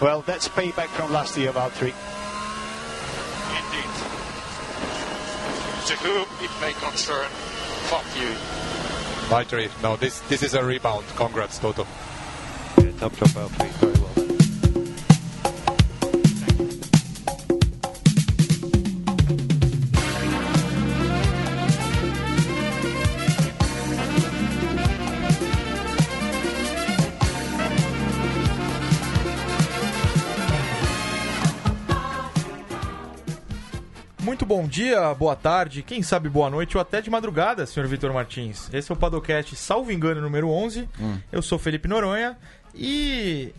Well, that's payback from last year, Valtteri. Indeed. To whom it may concern, fuck you. Valtteri, no, this this is a rebound. Congrats, Toto. Yeah, top job, Valtteri. Muito bom dia, boa tarde, quem sabe boa noite ou até de madrugada, senhor Vitor Martins. Esse é o Padocast, salvo engano, número 11. Eu sou Felipe Noronha e.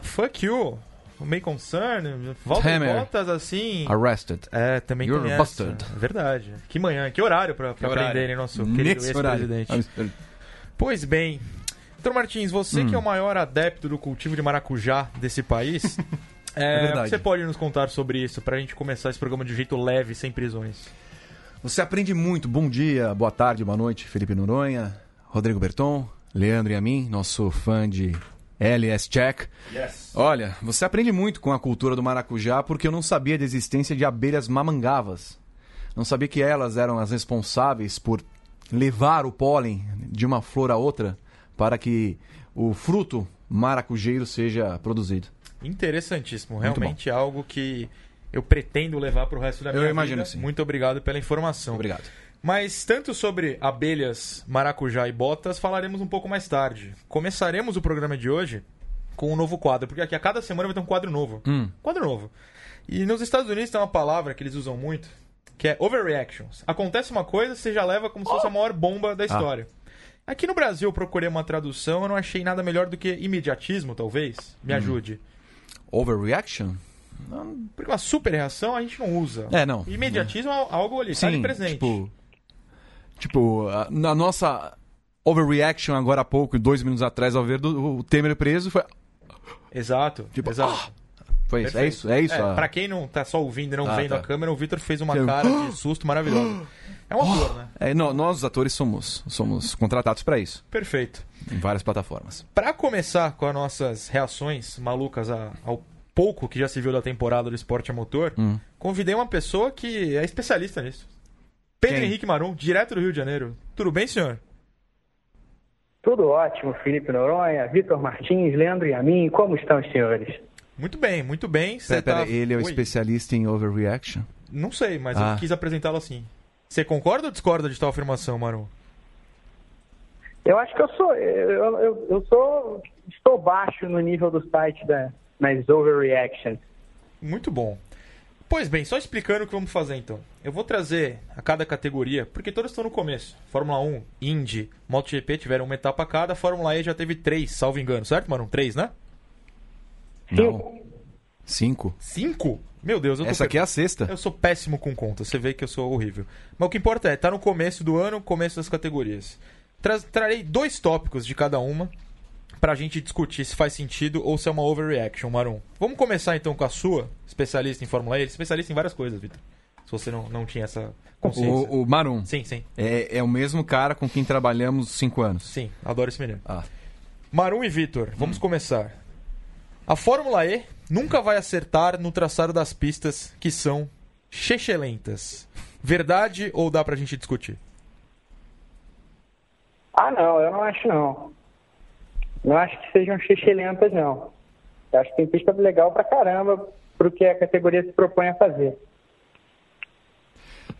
Fuck you. Meio concern, volta Hammer. Bottas assim. Arrested. É, também You're tem essa. busted. É Verdade. Que manhã, que horário pra, pra horário? prenderem nosso querido ex-presidente. Pois bem, Vitor Martins, você Hum. que é o maior adepto do cultivo de maracujá desse país, é, É verdade. você pode nos contar sobre isso pra gente começar esse programa de um jeito leve, sem prisões? Você aprende muito. Bom dia, boa tarde, boa noite, Felipe Noronha, Rodrigo Berton, Leandro e a mim, nosso fã de LS Check. Yes. Olha, você aprende muito com a cultura do maracujá porque eu não sabia da existência de abelhas mamangavas. Não sabia que elas eram as responsáveis por levar o pólen de uma flor a outra para que o fruto maracujeiro seja produzido. Interessantíssimo. Realmente algo que eu pretendo levar pro resto da Eu minha imagino vida. sim. Muito obrigado pela informação. Obrigado. Mas tanto sobre abelhas, maracujá e botas falaremos um pouco mais tarde. Começaremos o programa de hoje com um novo quadro, porque aqui a cada semana vai ter um quadro novo. Hum. Quadro novo. E nos Estados Unidos tem uma palavra que eles usam muito, que é overreactions. Acontece uma coisa, você já leva como se fosse a maior bomba da história. Aqui no Brasil eu procurei uma tradução, eu não achei nada melhor do que imediatismo, talvez. Me ajude. Overreaction? Porque uma super reação a gente não usa. É, não. Imediatismo é algo ali, tá ali presente. Tipo, tipo na nossa overreaction agora há pouco, dois minutos atrás, ao ver do, o Temer preso, foi, Exato, Tipo, exato. Foi isso. É Perfeito. isso, é isso. a- pra quem não tá só ouvindo e não Ah, vendo tá. a câmera, o Vitor fez uma cara de susto maravilhosa. É um ator, né? É, nó- nós, os atores, somos, somos contratados para isso, Perfeito. em várias plataformas. Pra começar com as nossas reações malucas a- ao pouco que já se viu da temporada do esporte a motor, Hum. convidei uma pessoa que é especialista nisso. Pedro Quem? Henrique Marum, direto do Rio de Janeiro. Tudo bem, senhor? Tudo ótimo, Felipe Noronha, Vitor Martins, Leandro e a mim. Como estão os senhores? Muito bem, muito bem. Você Pera, pera, tá- ele é o Oi. especialista em overreaction? Não sei, mas Ah. eu quis apresentá-lo assim. Você concorda ou discorda de tal afirmação, Marum? Eu acho que eu sou, eu, eu, eu sou, estou baixo no nível do site da, nas overreactions. Muito bom. Pois bem, só explicando o que vamos fazer então. Eu vou trazer a cada categoria, porque todas estão no começo. Fórmula 1, Indy, MotoGP tiveram uma etapa a cada, Fórmula E já teve três, salvo engano, certo, mano? Três, né? Não. Cinco. Cinco? Meu Deus, eu tô Essa aqui é a sexta. Eu sou péssimo com conta, você vê que eu sou horrível. Mas o que importa é, tá no começo do ano, começo das categorias. Tra- trarei dois tópicos de cada uma pra gente discutir se faz sentido ou se é uma overreaction, Marum. Vamos começar então com a sua, especialista em Fórmula E, especialista em várias coisas, Vitor. Se você não, não tinha essa consciência. O, o Marum Sim, sim, é, é o mesmo cara com quem trabalhamos cinco anos. sim, adoro esse menino. Ah. Marum e Vitor, vamos começar. A Fórmula E nunca vai acertar no traçado das pistas que são chechelentas. Verdade ou dá pra gente discutir? Ah, não, eu não acho não. Não acho que sejam xixelentas, não. Eu acho que tem pista legal pra caramba pro que a categoria se propõe a fazer.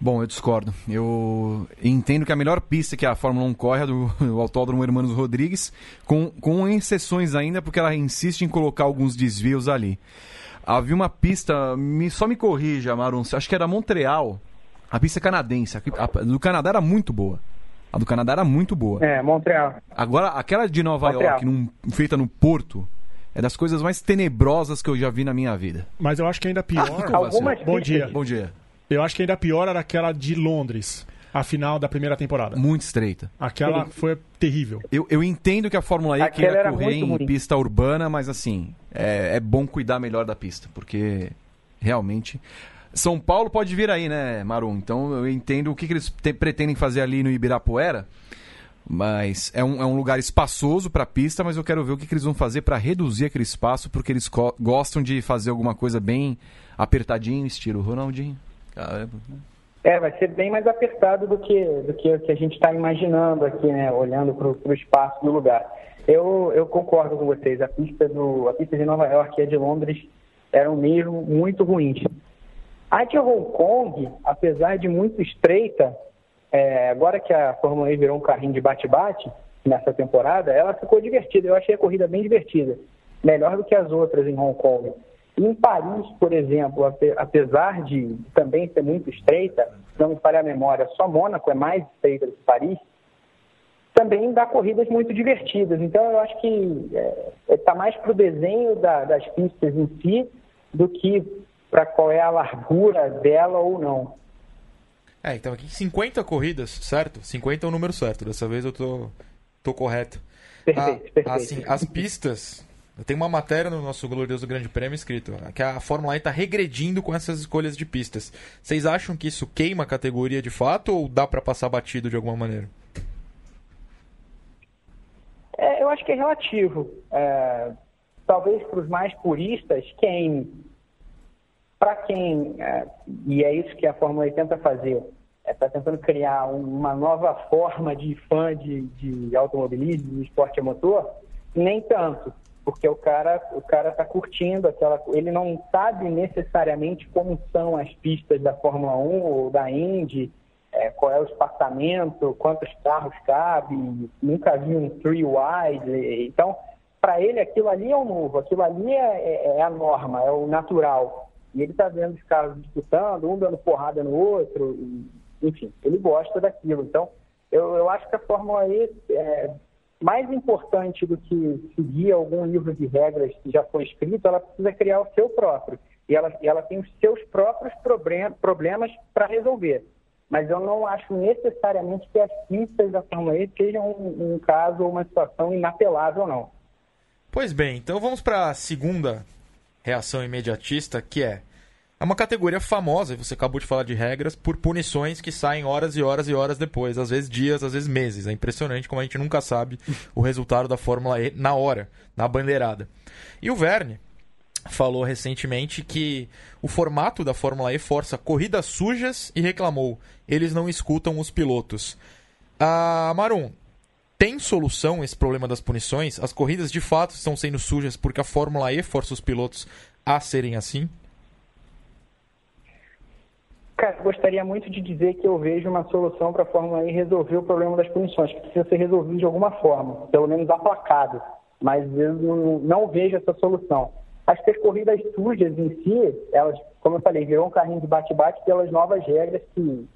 Bom, eu discordo. Eu entendo que a melhor pista que a Fórmula 1 corre é do, do Autódromo Hermanos Rodrigues, com, com exceções ainda, porque ela insiste em colocar alguns desvios ali. Havia uma pista, me, só me corrija, Marum, acho que era Montreal, a pista canadense. A, a do Canadá era muito boa. A do Canadá era muito boa. É, Montreal. Agora, aquela de Nova Montreal. York, num- feita no Porto, é das coisas mais tenebrosas que eu já vi na minha vida. Mas eu acho que ainda pior. Como Algumas Bom dia. Bom dia. Eu acho que ainda pior era aquela de Londres, a final da primeira temporada. Muito estreita. Aquela foi terrível. Eu, eu entendo que a Fórmula E Aquela queira correr em ruim. pista urbana, mas assim, é, é bom cuidar melhor da pista, porque realmente. São Paulo pode vir aí, né, Marum? Então eu entendo o que, que eles te- pretendem fazer ali no Ibirapuera, Mas é um, é um lugar espaçoso para a pista, mas eu quero ver o que, que eles vão fazer para reduzir aquele espaço, porque eles gostam de fazer alguma coisa bem apertadinho, estilo Ronaldinho. Caramba. É, vai ser bem mais apertado do que do que, que a gente está imaginando aqui, né? Olhando para o espaço do lugar. Eu, eu concordo com vocês. A pista do a pista de Nova York e a de Londres eram mesmo muito ruins. A de Hong Kong, apesar de muito estreita, é, agora que a Fórmula E virou um carrinho de bate-bate nessa temporada, ela ficou divertida. Eu achei a corrida bem divertida, melhor do que as outras em Hong Kong. E em Paris, por exemplo, ape- apesar de também ser muito estreita, se não me falha a memória, só Mônaco é mais estreita do que Paris, também dá corridas muito divertidas. Então eu acho que está mais para o desenho da- das pistas em si do que para qual é a largura dela ou não. É, então aqui 50 corridas, certo? 50 é o número certo. Dessa vez eu tô, tô correto. Perfeito, Ah, perfeito. Assim, as pistas. Tem uma matéria no nosso glorioso Grande Prêmio escrito que a Fórmula E está regredindo com essas escolhas de pistas. Vocês acham que isso queima a categoria de fato ou dá para passar batido de alguma maneira? É, eu acho que é relativo. É, talvez para os mais puristas, quem. Para quem. é, e é isso que a Fórmula E tenta fazer. Está tentando criar um- uma nova forma de fã de, de automobilismo, de esporte a motor, nem tanto. Porque o cara o cara está curtindo aquela. Ele não sabe necessariamente como são as pistas da Fórmula 1 ou da Indy, é, qual é o espaçamento, quantos carros cabe, nunca vi um three wide. Então, para ele aquilo ali é o novo, aquilo ali é, é- é a norma, é o natural. E ele está vendo os carros disputando, um dando porrada no outro, enfim, ele gosta daquilo. Então, eu, eu acho que a Fórmula E é mais importante do que seguir algum livro de regras que já foi escrito, ela precisa criar o seu próprio. E ela, ela tem os seus próprios problem- problemas para resolver. Mas eu não acho necessariamente que as pistas da Fórmula E sejam um, um caso ou uma situação inapelável, não. Pois bem, então vamos para a segunda reação imediatista, que é é uma categoria famosa, você acabou de falar de regras, por punições que saem horas e horas e horas depois, às vezes dias, às vezes meses. É impressionante como a gente nunca sabe o resultado da Fórmula E na hora, na bandeirada. E o Verne falou recentemente que o formato da Fórmula E força corridas sujas e reclamou: eles não escutam os pilotos. Ah, Marum, tem solução esse problema das punições? As corridas de fato estão sendo sujas porque a Fórmula E força os pilotos a serem assim? Cara, gostaria muito de dizer que eu vejo uma solução para a Fórmula E resolver o problema das punições, que precisa ser resolvido de alguma forma, pelo menos aplacado. Mas eu não, não vejo essa solução. As corridas sujas em si, elas, como eu falei, virou um carrinho de bate-bate pelas novas regras que,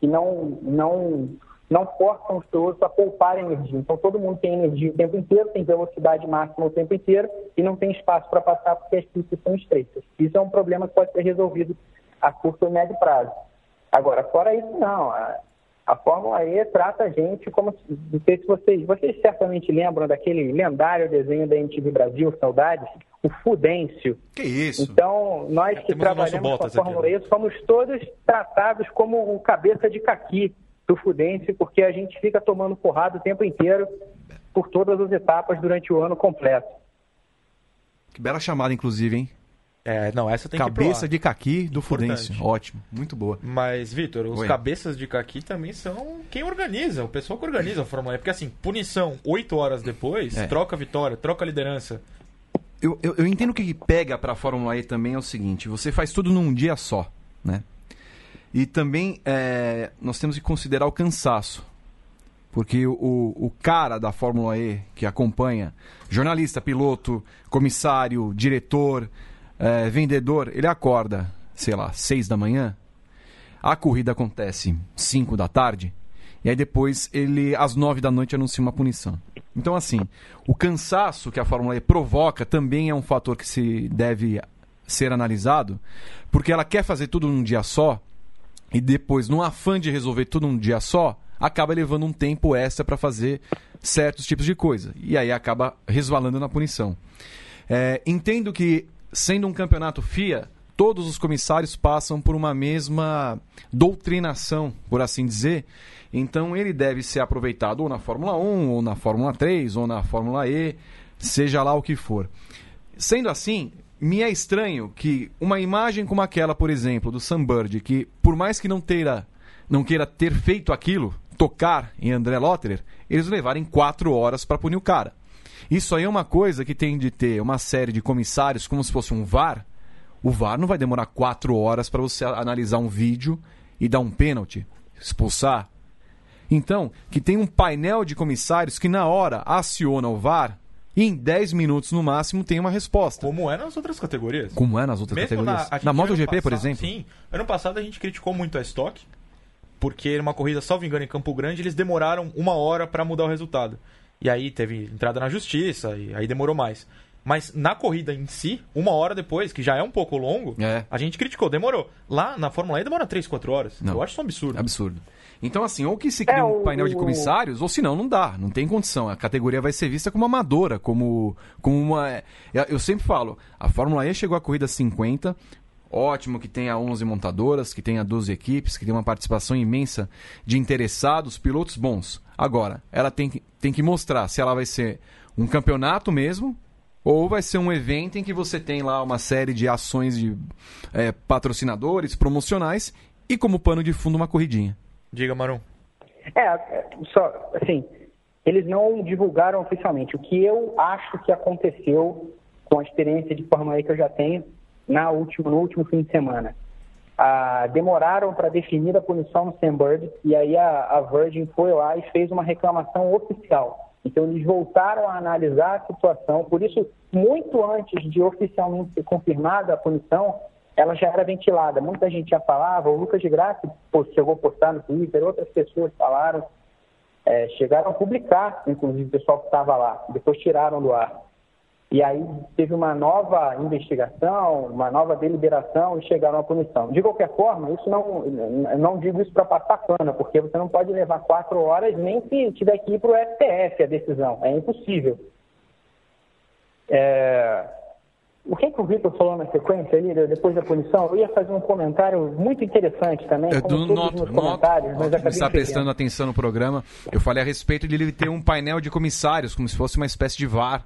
que não, não, não forçam os pilotos a poupar energia. Então todo mundo tem energia o tempo inteiro, tem velocidade máxima o tempo inteiro e não tem espaço para passar porque as pistas são estreitas. Isso é um problema que pode ser resolvido a curto e médio prazo. Agora, fora isso, não. A, a Fórmula E trata a gente como. Não sei se vocês. Vocês certamente lembram daquele lendário desenho da MTV Brasil, Saudades? O Fudêncio. Que isso? Então, nós que temos trabalhamos com a Bottas aqui, Fórmula né? E somos todos tratados como o cabeça de caqui do Fudêncio, porque a gente fica tomando porrada o tempo inteiro por todas as etapas durante o ano completo. Que bela chamada, inclusive, hein? É, não, essa tem que ir pro Cabeça de caqui do Importante. Ótimo, muito boa. Mas, Vitor, os Oi. cabeças de caqui também são quem organiza, o pessoal que organiza a Fórmula E. Porque, assim, punição oito horas depois, É. troca a vitória, troca a liderança. Eu, eu, eu entendo que o que pega pra Fórmula E também é o seguinte: você faz tudo num dia só, né? E também é, nós temos que considerar o cansaço. Porque o, o cara da Fórmula E que acompanha, jornalista, piloto, comissário, diretor, é, vendedor, ele acorda, sei lá, seis da manhã, a corrida acontece 5 da tarde, e aí depois ele, às 9 da noite, anuncia uma punição. Então, assim, o cansaço que a Fórmula E provoca também é um fator que se deve ser analisado, porque ela quer fazer tudo num dia só, e depois, no afã de resolver tudo num dia só, acaba levando um tempo extra para fazer certos tipos de coisa. E aí acaba resvalando na punição. É, entendo que, sendo um campeonato FIA, todos os comissários passam por uma mesma doutrinação, por assim dizer. Então ele deve ser aproveitado ou na Fórmula 1, ou na Fórmula 3, ou na Fórmula E, seja lá o que for. Sendo assim, me é estranho que uma imagem como aquela, por exemplo, do Sam Bird, que por mais que não teira, não queira ter feito aquilo, tocar em André Lotterer, eles levarem quatro horas para punir o cara. Isso aí é uma coisa que tem de ter uma série de comissários como se fosse um VAR. O VAR não vai demorar quatro horas para você analisar um vídeo e dar um pênalti, expulsar. Então, que tem um painel de comissários que na hora aciona o VAR e em 10 minutos no máximo tem uma resposta. Como é nas outras categorias. Como é nas outras Mesmo categorias? Na, Na, MotoGP, por exemplo? Sim. Ano passado a gente criticou muito a Stock, porque numa corrida, salvo engano, em Campo Grande, eles demoraram uma hora para mudar o resultado. E aí teve entrada na justiça, e aí demorou mais. Mas na corrida em si, uma hora depois, que já é um pouco longo, É. a gente criticou, demorou. Lá na Fórmula E demora 3, 4 horas. Não. Eu acho isso um absurdo. Absurdo. Então, assim, ou que se cria É, um o- painel de comissários, ou senão não dá, não tem condição. A categoria vai ser vista como amadora, como, como uma. é, Eu sempre falo, a Fórmula E chegou à corrida 50. Ótimo que tenha 11 montadoras, que tenha 12 equipes, que tenha uma participação imensa de interessados, pilotos bons. Agora, ela tem que, tem que mostrar se ela vai ser um campeonato mesmo, ou vai ser um evento em que você tem lá uma série de ações de é, patrocinadores, promocionais, e como pano de fundo uma corridinha. Diga, Marum. É, é, só, assim, eles não divulgaram oficialmente. O que eu acho que aconteceu com a experiência de Fórmula E que eu já tenho na última, no último fim de semana. Demoraram para definir a punição no Sam Bird e aí a, a Virgin foi lá e fez uma reclamação oficial. Então eles voltaram a analisar a situação, por isso, muito antes de oficialmente ser confirmada a punição, ela já era ventilada. Muita gente já falava, o Lucas de Graça chegou a postar no Twitter, outras pessoas falaram, é, chegaram a publicar, inclusive o pessoal que estava lá, depois tiraram do ar. E aí teve uma nova investigação, uma nova deliberação e chegaram à punição. De qualquer forma, isso não, não digo isso para passar pano, porque você não pode levar quatro horas nem se tiver que ir para o STF a decisão. É impossível. É, O que, que o Vitor falou na sequência ali, depois da punição? Eu ia fazer um comentário muito interessante também, É, do noto, noto, comentários, noto acabei está prestando atenção no programa. Eu falei a respeito de ele ter um painel de comissários, como se fosse uma espécie de VAR.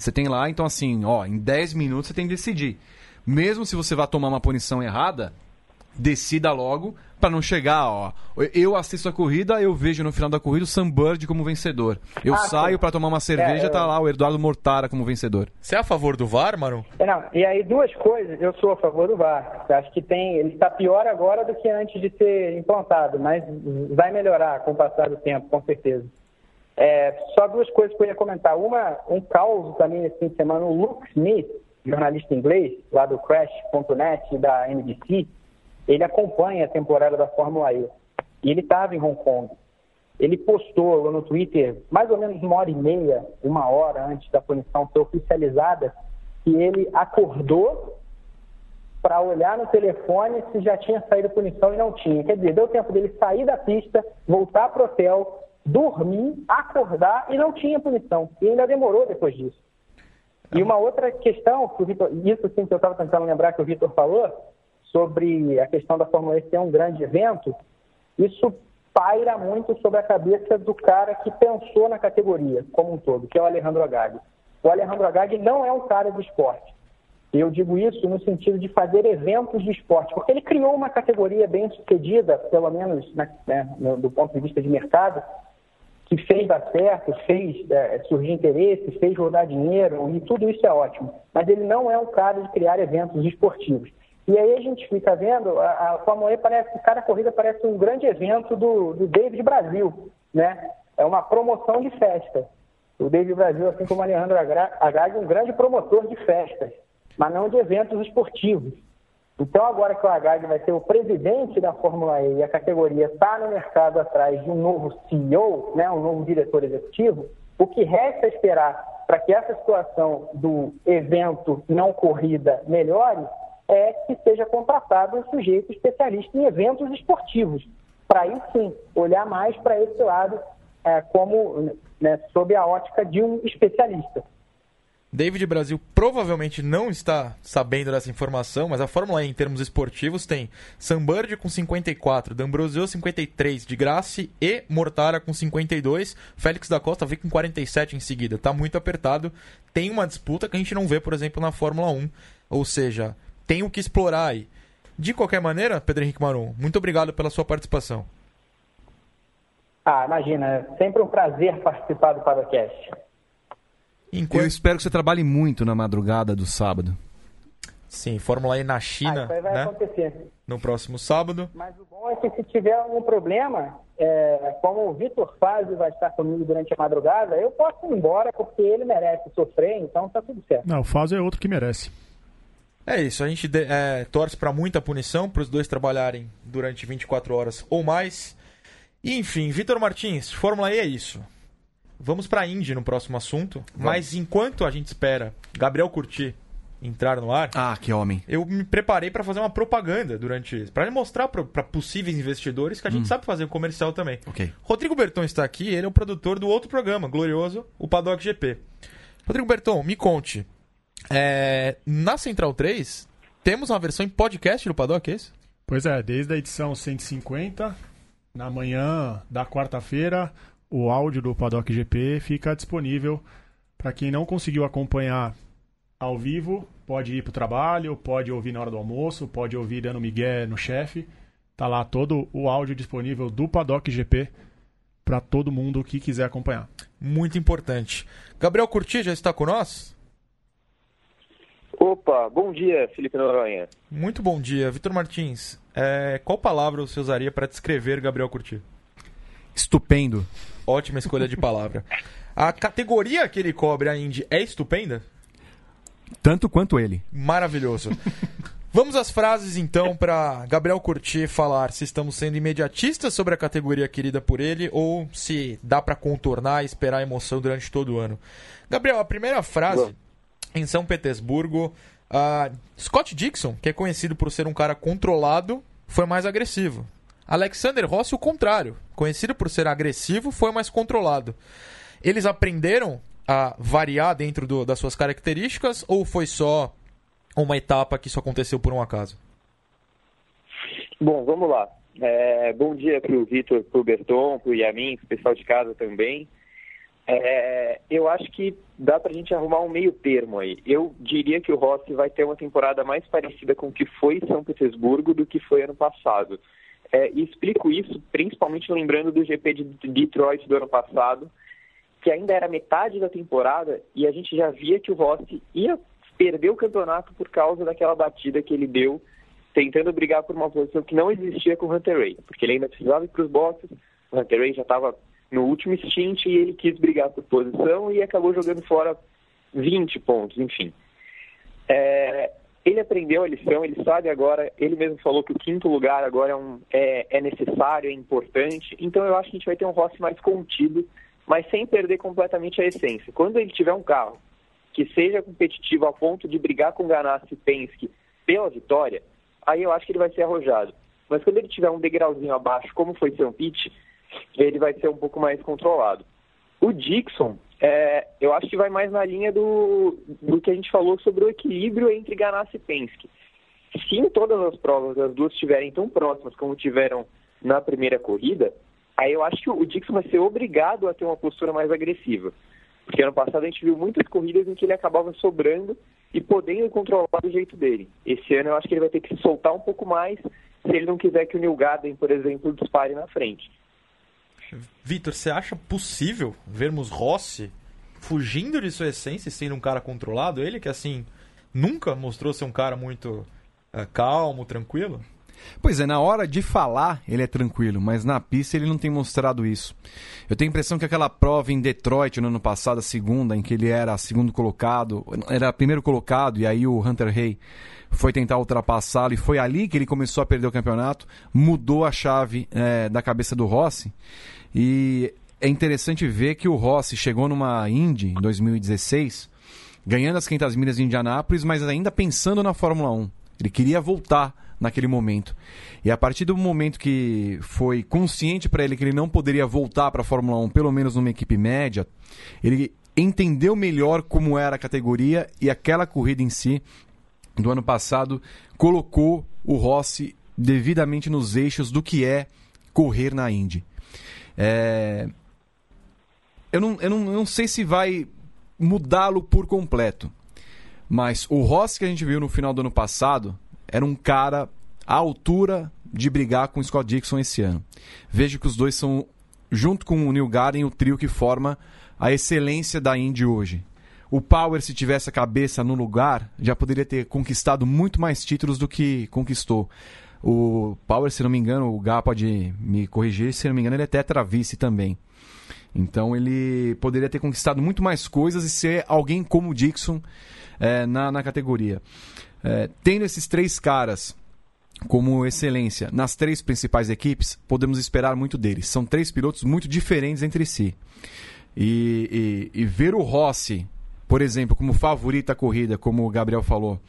Você tem lá, então assim, ó, em 10 minutos você tem que decidir. Mesmo se você vai tomar uma punição errada, decida logo para não chegar, ó. Eu assisto a corrida, eu vejo no final da corrida o Sam Bird como vencedor. Eu Ah, saio para tomar uma cerveja, É, eu- tá lá o Eduardo Mortara como vencedor. Você é a favor do VAR, Marum? É, Não, e aí duas coisas, eu sou a favor do VAR. Eu acho que tem, ele está pior agora do que antes de ser implantado, mas vai melhorar com o passar do tempo, com certeza. É, só duas coisas que eu ia comentar. Uma, um caos também nesse fim de semana, o Luke Smith, jornalista inglês, lá do Crash.net da NBC, ele acompanha a temporada da Fórmula E. E ele estava em Hong Kong. Ele postou no Twitter, mais ou menos uma hora e meia, uma hora antes da punição ser oficializada, que ele acordou para olhar no telefone se já tinha saído punição e não tinha. Quer dizer, deu tempo dele sair da pista, voltar para o hotel, dormir, acordar e não tinha punição. E ainda demorou depois disso. E uma outra questão, que o Vitor, isso sim que eu estava tentando lembrar que o Vitor falou, sobre a questão da Fórmula E ser um grande evento, isso paira muito sobre a cabeça do cara que pensou na categoria como um todo, que é o Alejandro Agag. O Alejandro Agag não é um cara do esporte. Eu digo isso no sentido de fazer eventos de esporte, porque ele criou uma categoria bem sucedida, pelo menos né, no- do ponto de vista de mercado, que fez dar certo, fez é, surgir interesse, fez rodar dinheiro, e tudo isso é ótimo. Mas ele não é um cara de criar eventos esportivos. E aí a gente fica vendo, a, a Fórmula E parece, cada corrida parece um grande evento do, do David Brasil, né? É uma promoção de festa. O David Brasil, assim como o Alejandro Agag, é um grande promotor de festas, mas não de eventos esportivos. Então, agora que o Agag vai ser o presidente da Fórmula E e a categoria está no mercado atrás de um novo CEO, né, um novo diretor executivo, o que resta esperar para que essa situação do evento não corrida melhore é que seja contratado um sujeito especialista em eventos esportivos, para aí sim olhar mais para esse lado é, como né, sob a ótica de um especialista. David Brasil provavelmente não está sabendo dessa informação, mas a Fórmula E em termos esportivos tem Sunbird com 54, D'Ambrosio 53, de Grassi e Mortara com 52, Félix da Costa vem com 47 em seguida. Tá muito apertado. Tem uma disputa que a gente não vê, por exemplo, na Fórmula 1. Ou seja, tem o que explorar aí. De qualquer maneira, Pedro Henrique Marum, muito obrigado pela sua participação. Ah, imagina, é sempre um prazer participar do Padocast. Eu espero que você trabalhe muito na madrugada do sábado. Sim, Fórmula E na Ah, China, isso aí vai né? acontecer. No próximo sábado. Mas o bom é que se tiver algum problema, é, como o Vitor Fazio vai estar comigo durante a madrugada, eu posso ir embora porque ele merece sofrer, então tá tudo certo. Não, o Fazio é outro que merece. É isso, a gente de- é, torce para muita punição, para os dois trabalharem durante 24 horas ou mais. E, enfim, Vitor Martins, Fórmula E é isso. Vamos para a Indy no próximo assunto. Mas enquanto a gente espera Gabriel Curti entrar no ar, Ah, que homem. eu me preparei para fazer uma propaganda durante para mostrar para possíveis investidores que a gente sabe fazer um comercial também. Ok. Rodrigo Berton está aqui, ele é o produtor do outro programa, glorioso, o Paddock GP. Rodrigo Berton, me conte. é, na Central 3, temos uma versão em podcast do Paddock, é isso? Pois é, desde a edição 150, na manhã da quarta-feira, o áudio do Paddock GP fica disponível para quem não conseguiu acompanhar ao vivo, pode ir para o trabalho, pode ouvir na hora do almoço, pode ouvir dando migué no chefe. Tá lá todo o áudio disponível do Paddock GP para todo mundo que quiser acompanhar. Muito importante. Gabriel Curti já está com nós? Opa, bom dia, Felipe Noronha. Muito bom dia. Vitor Martins, é, qual palavra você usaria para descrever Gabriel Curti? Estupendo. Ótima escolha de palavra. A categoria que ele cobre a Indy é estupenda? Tanto quanto ele. Maravilhoso. Vamos às frases então para Gabriel Curti falar se estamos sendo imediatistas sobre a categoria querida por ele ou se dá para contornar e esperar a emoção durante todo o ano. Gabriel, a primeira frase em São Petersburgo, ah, Scott Dixon, que é conhecido por ser um cara controlado, foi mais agressivo. Alexander Rossi, o contrário, conhecido por ser agressivo, foi mais controlado. Eles aprenderam a variar dentro do- das suas características ou foi só uma etapa que isso aconteceu por um acaso? Bom, vamos lá. É, bom dia para o Vitor, para o Berton, para o Yamin, para o pessoal de casa também. É, eu acho que dá para a gente arrumar um meio termo aí. Eu diria que o Rossi vai ter uma temporada mais parecida com o que foi São Petersburgo do que foi ano passado. É, e explico isso principalmente lembrando do GP de Detroit do ano passado, que ainda era metade da temporada e a gente já via que o Rossi ia perder o campeonato por causa daquela batida que ele deu tentando brigar por uma posição que não existia com o Hunter Ray, porque ele ainda precisava ir para os boxes, o Hunter Ray já estava no último stint e ele quis brigar por posição e acabou jogando fora 20 pontos, enfim. É, ele aprendeu a lição, ele sabe agora, ele mesmo falou que o quinto lugar agora é, um, é, é necessário, é importante, então eu acho que a gente vai ter um Rossi mais contido, mas sem perder completamente a essência. Quando ele tiver um carro que seja competitivo a ponto de brigar com Ganassi e Penske pela vitória, aí eu acho que ele vai ser arrojado. Mas quando ele tiver um degrauzinho abaixo, como foi São Pete, ele vai ser um pouco mais controlado. O Dixon, é, eu acho que vai mais na linha do, do que a gente falou sobre o equilíbrio entre Ganassi e Penske. Se em todas as provas as duas estiverem tão próximas como tiveram na primeira corrida, aí eu acho que o Dixon vai ser obrigado a ter uma postura mais agressiva. Porque ano passado a gente viu muitas corridas em que ele acabava sobrando e podendo controlar do jeito dele. Esse ano eu acho que ele vai ter que se soltar um pouco mais se ele não quiser que o Neil Garden, por exemplo, dispare na frente. Vitor, você acha possível vermos Rossi fugindo de sua essência e sendo um cara controlado? Ele que, assim, nunca mostrou ser um cara muito eh, calmo, tranquilo? Pois é, na hora de falar ele é tranquilo, mas na pista ele não tem mostrado isso. Eu tenho a impressão que aquela prova em Detroit no ano passado, a segunda, em que ele era segundo colocado, era primeiro colocado e aí o Hunter Hay foi tentar ultrapassá-lo e foi ali que ele começou a perder o campeonato, mudou a chave eh, da cabeça do Rossi e é interessante ver que o Rossi chegou numa Indy em 2016 ganhando as 500 milhas de Indianápolis, mas ainda pensando na Fórmula 1. Ele queria voltar naquele momento. E a partir do momento que foi consciente para ele que ele não poderia voltar para a Fórmula 1, pelo menos numa equipe média, ele entendeu melhor como era a categoria e aquela corrida em si do ano passado colocou o Rossi devidamente nos eixos do que é correr na Indy. É... Eu, não, eu, não, eu não sei se vai mudá-lo por completo, mas o Rossi que a gente viu no final do ano passado era um cara à altura de brigar com o Scott Dixon esse ano. Vejo que os dois são, junto com o Neil Garden, o trio que forma a excelência da Indy hoje. O Power, se tivesse a cabeça no lugar, já poderia ter conquistado muito mais títulos do que conquistou. O Power, se não me engano, o Gá pode me corrigir, se não me engano, ele é tetra vice também. Então ele poderia ter conquistado muito mais coisas e ser alguém como o Dixon é, na, na categoria. É, tendo esses três caras como excelência nas três principais equipes, podemos esperar muito deles. São três pilotos muito diferentes entre si. E, e, e ver o Rossi, por exemplo, como favorito à corrida, como o Gabriel falou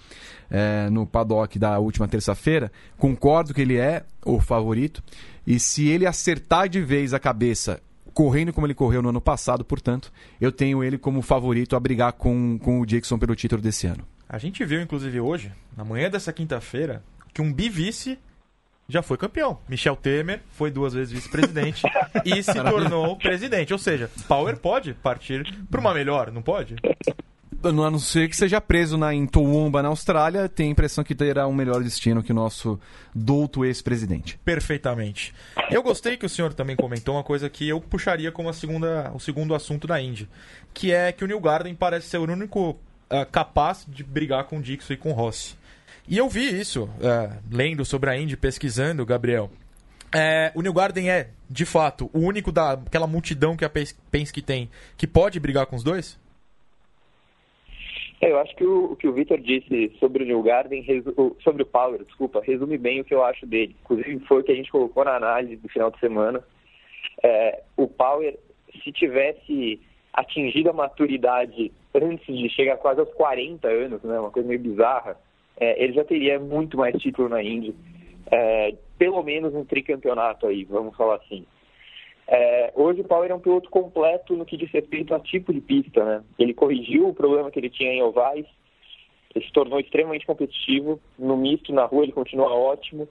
é, no paddock da última terça-feira, concordo que ele é o favorito. E se ele acertar de vez a cabeça correndo como ele correu no ano passado, portanto, eu tenho ele como favorito a brigar com, com o Dixon pelo título desse ano. A gente viu, inclusive, hoje, na manhã dessa quinta-feira, que um bivice já foi campeão. Michel Temer foi duas vezes vice-presidente e se tornou presidente. Ou seja, Power pode partir para uma melhor, não pode? A não ser que seja preso na, em Toowoomba, na Austrália, tem a impressão que terá um melhor destino que o nosso douto ex-presidente. Perfeitamente. Eu gostei que o senhor também comentou uma coisa que eu puxaria como a segunda, o segundo assunto da Indy, que é que o New Garden parece ser o único uh, capaz de brigar com o Dixon e com o Rossi. E eu vi isso, uh, lendo sobre a Indy, pesquisando, Gabriel. É, o New Garden é, de fato, o único daquela multidão que a Penske tem que pode brigar com os dois? É, eu acho que o, o que o Victor disse sobre o New Garden, sobre o Power, desculpa, resume bem o que eu acho dele. Inclusive foi o que a gente colocou na análise do final de semana. É, o Power, se tivesse atingido a maturidade antes de chegar quase aos 40 anos, né, uma coisa meio bizarra, é, ele já teria muito mais título na Indy. É, pelo menos um tricampeonato aí, vamos falar assim. É, hoje o Power é um piloto completo no que diz respeito a tipo de pista, né? Ele corrigiu o problema que ele tinha em ovais, ele se tornou extremamente competitivo, no misto, na rua ele continua ótimo,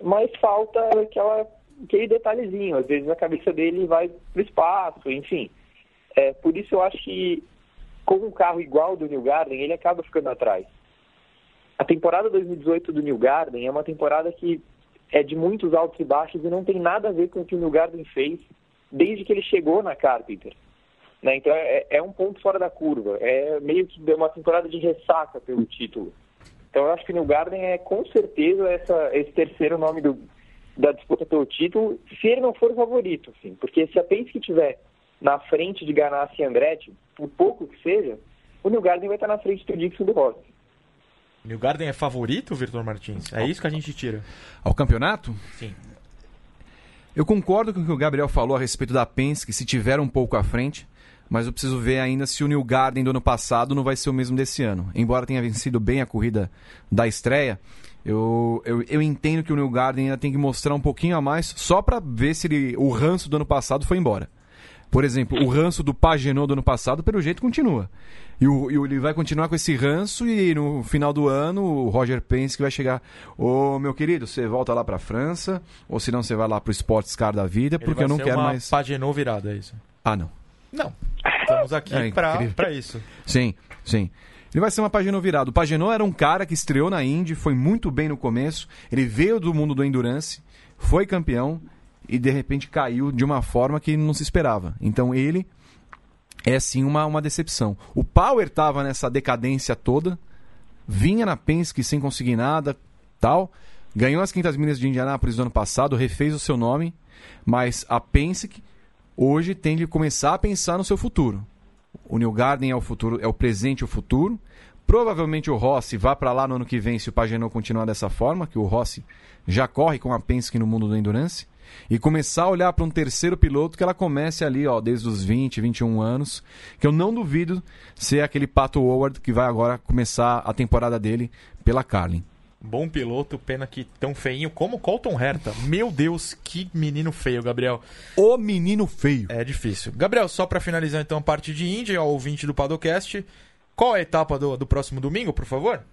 mas falta aquela, aquele detalhezinho, às vezes a cabeça dele vai para o espaço, enfim. É, por isso eu acho que com um carro igual do New Garden, ele acaba ficando atrás. A temporada 2018 do New Garden é uma temporada que é de muitos altos e baixos e não tem nada a ver com o que o New Garden fez desde que ele chegou na Carpenter. Né? Então é, é, um ponto fora da curva. É meio que uma temporada de ressaca pelo título. Então eu acho que o New Garden é com certeza essa, esse terceiro nome do, da disputa pelo título, se ele não for o favorito, assim. Porque se a Penske estiver na frente de Ganassi e Andretti, por pouco que seja, o New Garden vai estar na frente do Dixon do Rossi. New Garden é favorito, Vitor Martins? É isso que a gente tira. Ao campeonato? Sim. Eu concordo com o que o Gabriel falou a respeito da Penske, se tiver um pouco à frente, mas eu preciso ver ainda se o New Garden do ano passado não vai ser o mesmo desse ano. Embora tenha vencido bem a corrida da estreia, eu, eu, eu entendo que o New Garden ainda tem que mostrar um pouquinho a mais, só para ver se ele, o ranço do ano passado foi embora. Por exemplo, o ranço do Pagenot do ano passado, pelo jeito, continua. E, o, e ele vai continuar com esse ranço e no final do ano o Roger Penske vai chegar. Ô meu querido, você volta lá pra França, ou se não você vai lá pro Sports Car da vida, porque eu não quero mais. Pagenot virada, é isso? Ah, não. Não. Estamos aqui é, pra, pra isso. Sim, sim. Ele vai ser uma Pagenot virado. O Pagenot era um cara que estreou na Indy, foi muito bem no começo. Ele veio do mundo do endurance, foi campeão e de repente caiu de uma forma que não se esperava. Então ele é sim uma, uma decepção. O Power estava nessa decadência toda, vinha na Penske sem conseguir nada, tal, ganhou as 500 milhas de Indianápolis no ano passado, refez o seu nome, mas a Penske hoje tem de começar a pensar no seu futuro. O New Garden é o futuro, é o presente e o futuro. Provavelmente o Rossi vá para lá no ano que vem se o Pagenot continuar dessa forma, que o Rossi já corre com a Penske no mundo do endurance e começar a olhar para um terceiro piloto que ela comece ali, ó, desde os 20, 21 anos, que eu não duvido ser aquele Pato Howard que vai agora começar a temporada dele pela Carlin. Bom piloto, pena que tão feinho como Colton Herta. Meu Deus, que menino feio, Gabriel. O menino feio. É difícil. Gabriel, só para finalizar então a parte de Índia, ao ouvinte do Padocast, qual é a etapa do, do próximo domingo, por favor?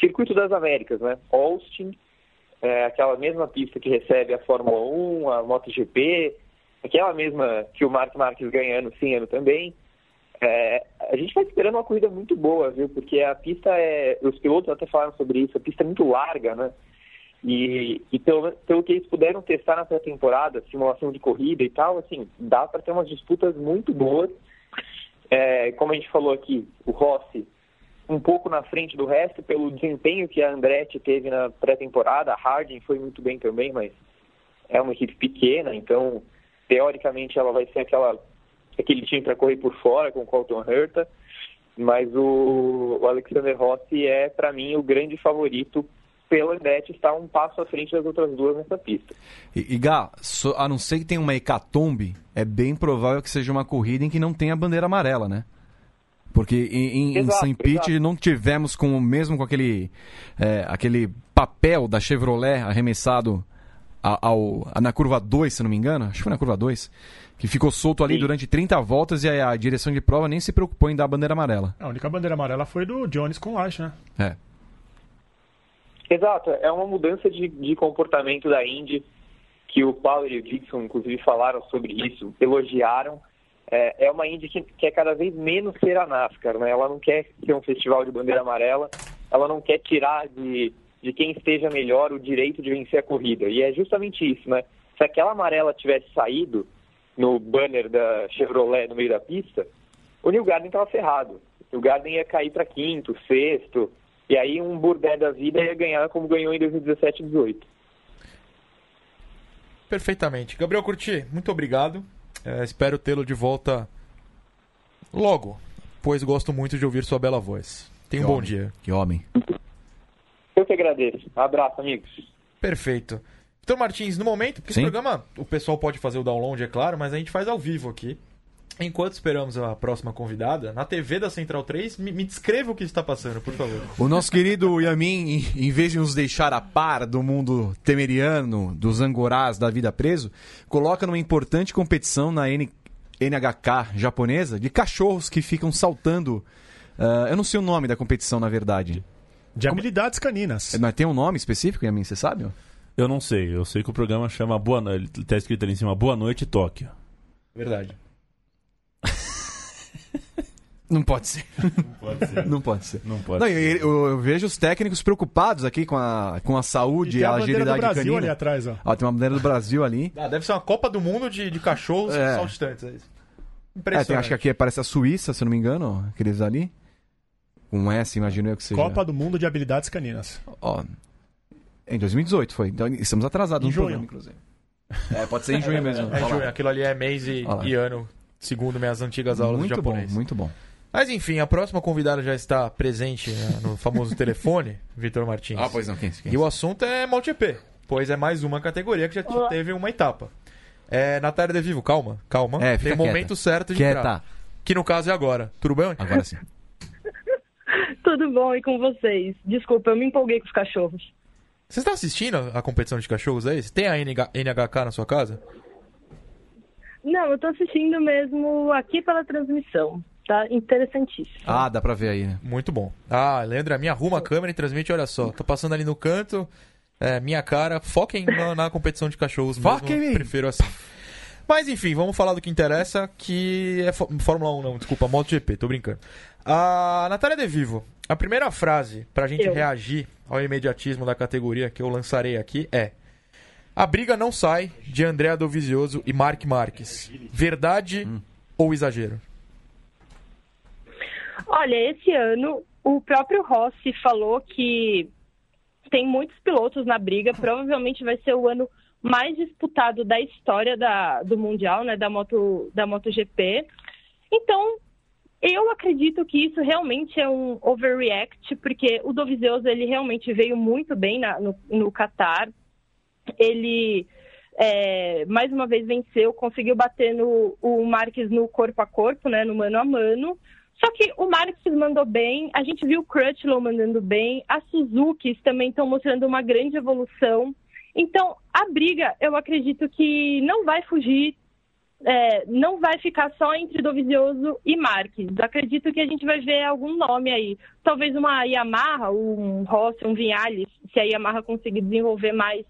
Circuito das Américas, né? Austin, é, aquela mesma pista que recebe a Fórmula 1, a MotoGP, aquela mesma que o Mark Marques ganha ano sim, ano também. É, a gente vai esperando uma corrida muito boa, viu? Porque a pista é. Os pilotos até falaram sobre isso, a pista é muito larga, né? E, e pelo, pelo que eles puderam testar na pré-temporada, simulação de corrida e tal, assim, dá para ter umas disputas muito boas. É, como a gente falou aqui, o Rossi um pouco na frente do resto pelo desempenho que a Andretti teve na pré-temporada. A Harding foi muito bem também, mas é uma equipe pequena, então teoricamente ela vai ser aquela aquele time para correr por fora com o Colton Herta, mas o, o Alexander Rossi é para mim o grande favorito pela Andretti estar um passo à frente das outras duas nessa pista. E, e Gá, a não ser que tenha uma hecatombe, é bem provável que seja uma corrida em que não tenha bandeira amarela, né? Porque em, em, St. Pete não tivemos com mesmo com aquele, é, aquele papel da Chevrolet arremessado ao, na curva 2, se não me engano, acho que foi na curva 2, que ficou solto ali Sim. durante 30 voltas e a, a direção de prova nem se preocupou em dar a bandeira amarela. A única bandeira amarela foi do Jones com Lash, né? É. Exato, é uma mudança de, de comportamento da Indy que o Paulo e o Dixon, inclusive, falaram sobre isso, elogiaram. É, é uma Indy que quer cada vez menos ser a NASCAR, né? Ela não quer ser um festival de bandeira amarela, ela não quer tirar de, de quem esteja melhor o direito de vencer a corrida. E é justamente isso, né? Se aquela amarela tivesse saído no banner da Chevrolet no meio da pista, o New Garden estava ferrado. O Garden ia cair para quinto, sexto, e aí um Burdé da vida ia ganhar como ganhou em 2017 e 2018. Perfeitamente. Gabriel Curti, muito obrigado. É, espero tê-lo de volta logo, pois gosto muito de ouvir sua bela voz. Tenha um Que bom homem. dia. Que homem. Eu que agradeço. Abraço, amigos. Perfeito. Vitor Martins, no momento, porque Sim. esse programa o pessoal pode fazer o download, é claro, mas a gente faz ao vivo aqui. Enquanto esperamos a próxima convidada, na TV da Central 3, me, me descreva o que está passando, por favor. O nosso querido Yamin, em- em vez de nos deixar a par do mundo temeriano, dos angorás da vida preso, coloca numa importante competição na N- NHK japonesa de cachorros que ficam saltando. ah, eu não sei o nome da competição, na verdade. De habilidades caninas. Mas tem um nome específico, Yamin, você sabe? Eu não sei, eu sei que o programa chama Boa Noite. Tá escrito ali em cima Boa Noite Tóquio. Verdade. Não pode ser. Pode ser. Não pode ser. Não pode Não, ser. eu, eu- eu vejo os técnicos preocupados aqui com a, com a E saúde e tem a a bandeira do agilidade Brasil ali canina. atrás, ó. Ó, tem uma bandeira do Brasil ali. Ah, deve ser uma Copa do Mundo de, de cachorros É. saltitantes. É isso. É, Impressionante. tem, acho que aqui parece a Suíça, se eu não me engano, aqueles ali. Com S, imagino eu que seja. Copa do Mundo de Habilidades Caninas. Ó, em 2018 foi. Então estamos atrasados Em no junho. programa, inclusive. É, pode ser em junho mesmo. É, Olha lá. Júnior, aquilo ali é mês e, e ano, segundo minhas antigas aulas de Muito bom, japonês. muito bom. Mas enfim, a próxima convidada já está presente né, no famoso telefone, Vitor Martins. Ah, pois não, quem, quem? E o assunto é MotoGP, pois é mais uma categoria que já Olá. teve uma etapa. É, Natália De Vivo, calma, calma. É, Tem o momento certo de Quieta. entrar. Que no caso é agora. Tudo bem? Agora sim. Tudo bom e com vocês? Desculpa, eu me empolguei com os cachorros. Você está assistindo a competição de cachorros aí? Você tem a NH NHK na sua casa? Não, eu tô assistindo mesmo aqui pela transmissão. Tá interessantíssimo. Ah, dá pra ver aí, né? Muito bom. Ah, Leandro, me arruma a câmera e transmite, olha só. Tô passando ali no canto, é, minha cara. Foquem na, na competição de cachorros mesmo. Foquem em mim. Prefiro assim. Mas enfim, vamos falar do que interessa, que é Fó- Fórmula 1, não, desculpa, MotoGP, tô brincando. A Natália De Vivo, a primeira frase pra gente Eu. reagir ao imediatismo da categoria que eu lançarei aqui é: A briga não sai de André Dovizioso e Mark Marques. Verdade ou exagero? Olha, esse ano o próprio Rossi falou que tem muitos pilotos na briga. Provavelmente vai ser o ano mais disputado da história da, do Mundial, né? Da, moto, da MotoGP. Então, eu acredito que isso realmente é um overreact, porque o Dovizioso ele realmente veio muito bem na- no, no Qatar. Ele é, mais uma vez venceu, conseguiu bater no, o Marques no corpo a corpo, né, no mano a mano. Só que o Marques mandou bem, a gente viu o Crutchlow mandando bem, as Suzuki também estão mostrando uma grande evolução. Então, a briga, eu acredito que não vai fugir, é, não vai ficar só entre Dovizioso e Marques. Acredito que a gente vai ver algum nome aí. Talvez uma Yamaha, um Rossi, um Vinales, se a Yamaha conseguir desenvolver mais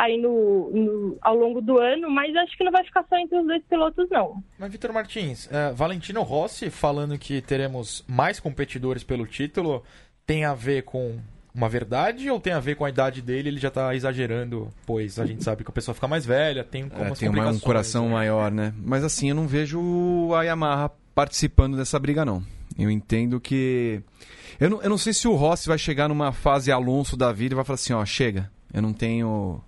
aí no, no, ao longo do ano, mas acho que não vai ficar só entre os dois pilotos, não. Mas, Vitor Martins, uh, Valentino Rossi falando que teremos mais competidores pelo título, tem a ver com uma verdade ou tem a ver com a idade dele? Ele já tá exagerando, pois a gente sabe que a pessoa fica mais velha, tem é, tem uma, um coração né? maior, né? Mas assim, eu não vejo a Yamaha participando dessa briga, não. Eu entendo que. Eu não, eu não sei se o Rossi vai chegar numa fase Alonso da vida e vai falar assim: ó, chega, eu não tenho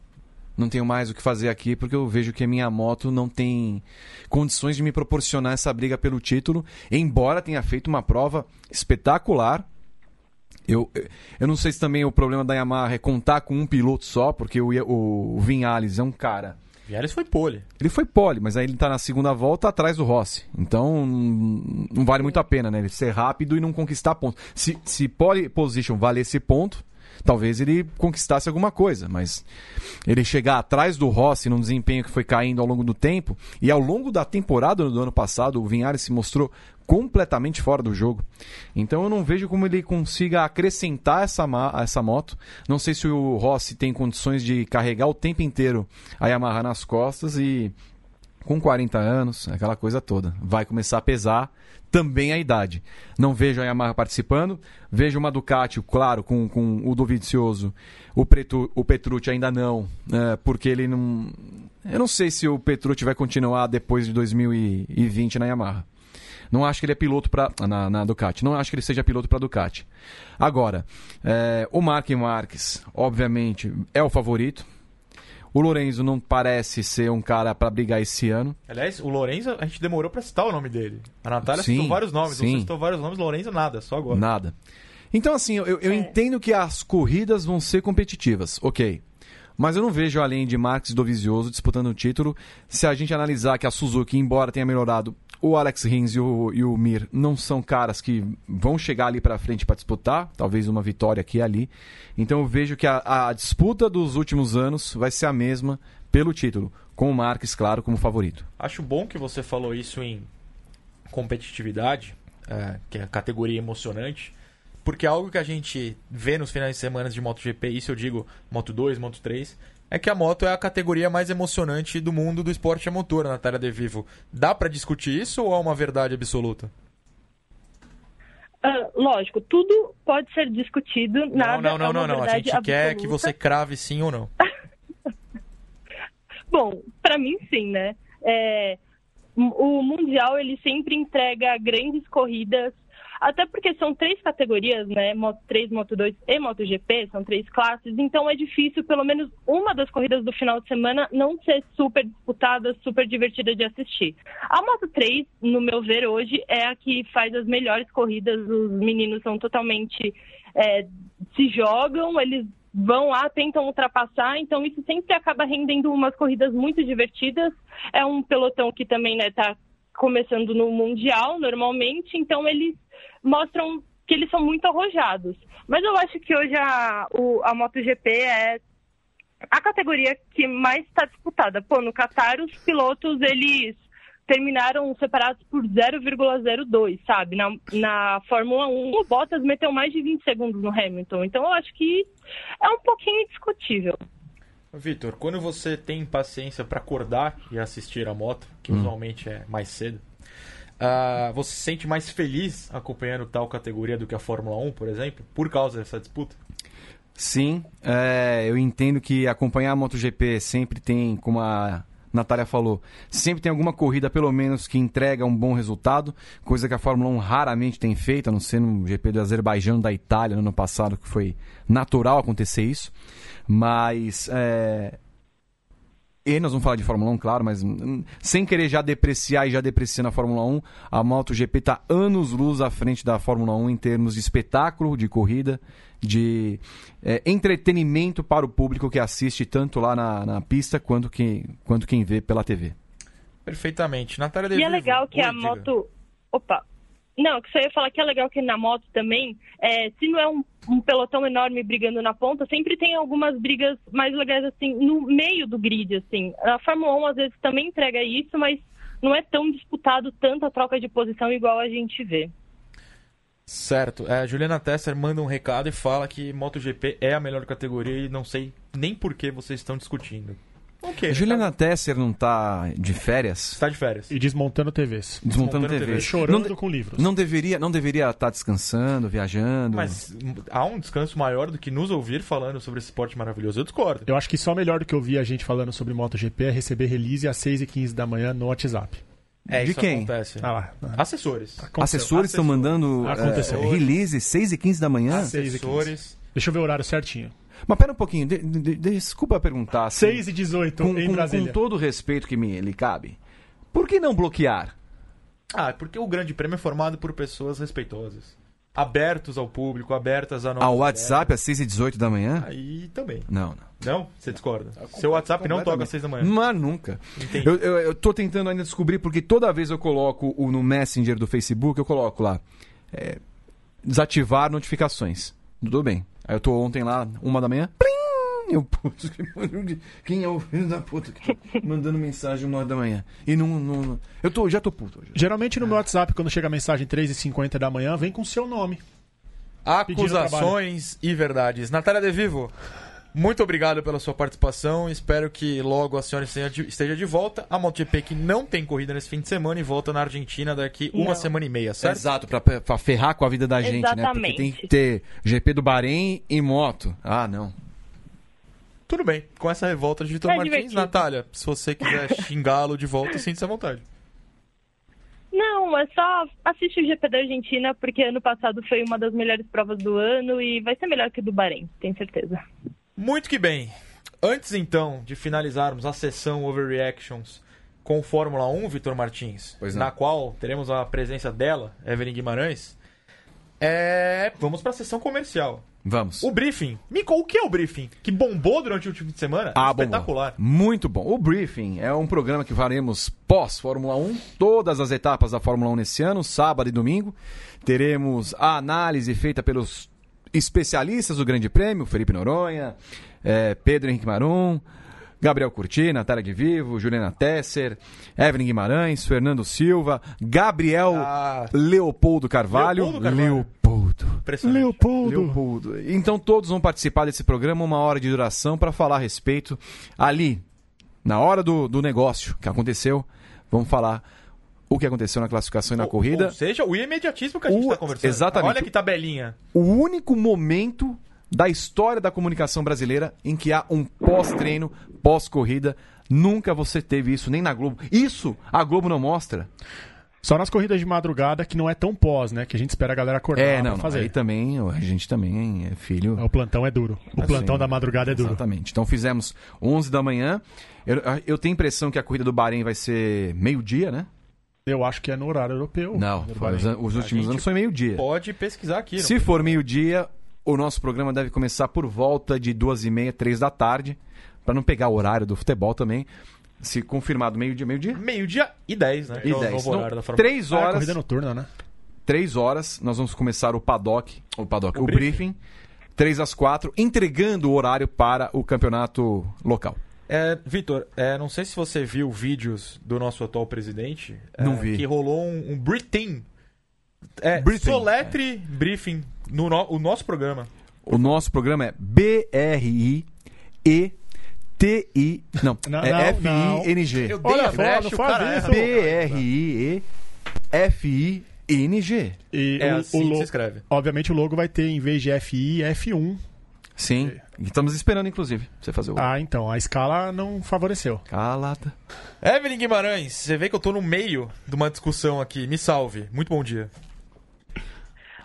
não tenho mais o que fazer aqui porque eu vejo que a minha moto não tem condições de me proporcionar essa briga pelo título, embora tenha feito uma prova espetacular. Eu, eu não sei se também o problema da Yamaha é contar com um piloto só, porque o, o, o Vinhales é um cara. Vinhales foi pole. Ele foi pole, mas aí ele está na segunda volta atrás do Rossi. Então não vale muito a pena, né? Ele ser rápido e não conquistar pontos. Se, se pole position valesse ponto, talvez ele conquistasse alguma coisa, mas ele chegar atrás do Rossi num desempenho que foi caindo ao longo do tempo, e ao longo da temporada do ano passado, o Vinhares se mostrou completamente fora do jogo. Então eu não vejo como ele consiga acrescentar essa, essa moto. Não sei se o Rossi tem condições de carregar o tempo inteiro a Yamaha nas costas e com 40 anos, aquela coisa toda. Vai começar a pesar também a idade. Não vejo a Yamaha participando, vejo uma Ducati, claro, com, com o Dovizioso, o, Pretu, o Petrucci ainda não, é, porque ele não... Eu não sei se o Petrucci vai continuar depois de 2020 na Yamaha. Não acho que ele é piloto para na, na, Ducati. Não acho que ele seja piloto para Ducati. Agora, é, o Mark Marques, obviamente, é o favorito. O Lorenzo não parece ser um cara para brigar esse ano. Aliás, o Lorenzo, a gente demorou para citar o nome dele. A Natália sim, citou vários nomes, sim. você citou vários nomes, Lorenzo nada, só agora. Nada. Então, assim, eu, eu é. entendo que as corridas vão ser competitivas, ok. Mas eu não vejo além de Marques do Dovizioso disputando o título. Se a gente analisar que a Suzuki, embora tenha melhorado, o Alex Rins e o, e o Mir não são caras que vão chegar ali para frente para disputar, talvez uma vitória aqui e ali. Então eu vejo que a, a disputa dos últimos anos vai ser a mesma pelo título, com o Marques, claro, como favorito. Acho bom que você falou isso em competitividade, é, que é a categoria emocionante porque algo que a gente vê nos finais de semana de MotoGP, isso eu digo Moto 2, Moto 3, é que a moto é a categoria mais emocionante do mundo do esporte a motor, Natália De Vivo. Dá para discutir isso ou é uma verdade absoluta? Uh, lógico, tudo pode ser discutido. Nada não, não, não, é não, não. A gente absoluta. quer que você crave sim ou não. Bom, para mim sim, né? É, o mundial ele sempre entrega grandes corridas até porque são três categorias, né? Moto 3, Moto 2 e MotoGP, são três classes, então é difícil pelo menos uma das corridas do final de semana não ser super disputada, super divertida de assistir. A Moto 3, no meu ver hoje, é a que faz as melhores corridas, os meninos são totalmente é, se jogam, eles vão lá, tentam ultrapassar, então isso sempre acaba rendendo umas corridas muito divertidas. É um pelotão que também está né, começando no Mundial, normalmente, então eles mostram que eles são muito arrojados. Mas eu acho que hoje a, o, a MotoGP é a categoria que mais está disputada. Pô, no Qatar os pilotos, eles terminaram separados por 0,02, sabe? Na, na Fórmula 1, o Bottas meteu mais de 20 segundos no Hamilton. Então eu acho que é um pouquinho discutível. Vitor, quando você tem paciência para acordar e assistir a moto, que hum. usualmente é mais cedo, uh, você se sente mais feliz acompanhando tal categoria do que a Fórmula 1, por exemplo, por causa dessa disputa? Sim, é, eu entendo que acompanhar a MotoGP sempre tem, como a Natália falou, sempre tem alguma corrida, pelo menos, que entrega um bom resultado, coisa que a Fórmula 1 raramente tem feito, a não ser no GP do Azerbaijão da Itália no ano passado, que foi natural acontecer isso. Mas. É... E nós vamos falar de Fórmula 1, claro, mas hum, sem querer já depreciar e já depreciar na Fórmula 1, a MotoGP está anos-luz à frente da Fórmula 1 em termos de espetáculo, de corrida, de é, entretenimento para o público que assiste tanto lá na, na pista quanto quem, quanto quem vê pela TV. Perfeitamente. Natália E é legal que Oi, a diga. moto. Opa! Não, que só ia falar que é legal que na moto também, é, se não é um, um pelotão enorme brigando na ponta, sempre tem algumas brigas mais legais, assim, no meio do grid, assim. A Fórmula 1 às vezes também entrega isso, mas não é tão disputado tanto a troca de posição igual a gente vê. Certo. É, a Juliana Tesser manda um recado e fala que MotoGP é a melhor categoria e não sei nem por que vocês estão discutindo. Ok. A Juliana Tesser não tá de férias? Está de férias. E desmontando TVs. Desmontando, Desmontando TV. Chorando Não de- com livros. Não deveria não deveria estar descansando, viajando. Mas há um descanso maior do que nos ouvir falando sobre esse esporte maravilhoso. Eu discordo. Eu acho que só melhor do que ouvir a gente falando sobre MotoGP é receber release às 6h15 da manhã no WhatsApp. É, De isso quem? acontece. Ah lá. Assessores. Aconteceu. Assessores estão mandando Aconteceu. é, release 6 e 15 da manhã? Assessores. Deixa eu ver o horário certinho. Mas pera um pouquinho, de- de- de- desculpa perguntar. assim, 6 e 18 com, em com- Brasília. com todo o respeito que me lhe cabe, por que não bloquear? Ah, é porque o grande prêmio é formado por pessoas respeitosas. Abertos ao público, abertas a novas Ao WhatsApp às 6 e 18 da manhã? Aí também. Não, não. Não? Você discorda? Seu WhatsApp não toca às seis da manhã. Mas nunca. Entendi. Eu, eu, eu tô tentando ainda descobrir, porque toda vez eu coloco o, no Messenger do Facebook, eu coloco lá. é, desativar notificações. Tudo bem. Aí eu tô ontem lá, uma da manhã. Plim! Eu, putz, quem é o filho da puta que tá mandando mensagem uma hora da manhã? E não. não eu tô, já tô puto hoje. Geralmente no meu WhatsApp, quando chega a mensagem 3h50 da manhã, vem com seu nome. Acusações e verdades. Natália De Vivo, muito obrigado pela sua participação. Espero que logo a senhora esteja de, volta. A MotoGP que não tem corrida nesse fim de semana e volta na Argentina daqui uma Não. semana e meia, certo? Exato, pra, pra ferrar com a vida da gente, né? Porque Exatamente. tem que ter GP do Bahrein e moto. Ah, não. Tudo bem. Com essa revolta de Vitor É Martins, divertido. Natália, se você quiser xingá-lo de volta, sinta-se à vontade. Não, é só assiste o GP da Argentina, porque ano passado foi uma das melhores provas do ano e vai ser melhor que o do Bahrein, tenho certeza. Muito que bem. Antes então de finalizarmos a sessão Overreactions com Fórmula 1, Vitor Martins, na qual teremos a presença dela, Evelyn Guimarães, é... vamos para a sessão comercial. Vamos. O briefing. Mico, o que é o briefing? Que bombou durante o último fim de semana? Ah, Espetacular. bom. Muito bom. O Briefing é um programa que faremos pós-Fórmula 1, todas as etapas da Fórmula 1 nesse ano, sábado e domingo. Teremos a análise feita pelos especialistas do Grande Prêmio, Felipe Noronha, eh, Pedro Henrique Marum, Gabriel Curti, Natália de Vivo, Juliana Tesser, Evelyn Guimarães, Fernando Silva, Gabriel Ah. Leopoldo Carvalho. Leopoldo Carvalho. Leopoldo. Leopoldo. Leopoldo. Então todos vão participar desse programa, uma hora de duração, para falar a respeito ali, na hora do, do negócio que aconteceu. Vamos falar o que aconteceu na classificação e na Ou- corrida. Ou seja, o imediatismo que a gente está conversando. exatamente. Olha que tabelinha. O único momento da história da comunicação brasileira em que há um pós-treino, pós-corrida. Nunca você teve isso, nem na Globo. Isso a Globo não mostra. Só nas corridas de madrugada, que não é tão pós, né? Que a gente espera a galera acordar É, pra não, não. fazer. Aí também, a gente também é filho. O plantão é duro. O Assim, plantão da madrugada é duro. Exatamente. Então fizemos 11 da manhã. Eu, eu tenho a impressão que a corrida do Bahrein vai ser meio-dia, né? Eu acho que é no horário europeu. Não, os, últimos anos foi meio-dia. Pode pesquisar aqui. Se for meio-dia, o nosso programa deve começar por volta de duas e meia, três da tarde, para não pegar o horário do futebol também. Se confirmado meio-dia, meio-dia. Meio-dia e 10, né? E é o 10. novo Então, horário da Fórmula três Ah, é horas. corrida noturna, né? Três horas, nós vamos começar o paddock, o paddock, O o, briefing. Três às quatro, entregando o horário para o campeonato local. É, Vitor, é, não sei se você viu vídeos do nosso atual presidente. é, Não vi. Que rolou um, um briefing. É, Briefing, Soletre briefing no, no- o nosso programa. O nosso programa é B-R-I-E-T-I. Não, Não, é não, F-I-N-G. Eu dei Olha a só, não faz isso. erra. B-R-I-F-I-N-G. E É o, assim o que lo- se escreve. Obviamente o logo vai ter, em vez de FI, F1. Sim. Estamos esperando, inclusive, você fazer o. Ah, então, a escala não favoreceu. Calata. Evelyn Guimarães, você vê que eu tô no meio de uma discussão aqui. Me salve. Muito bom dia.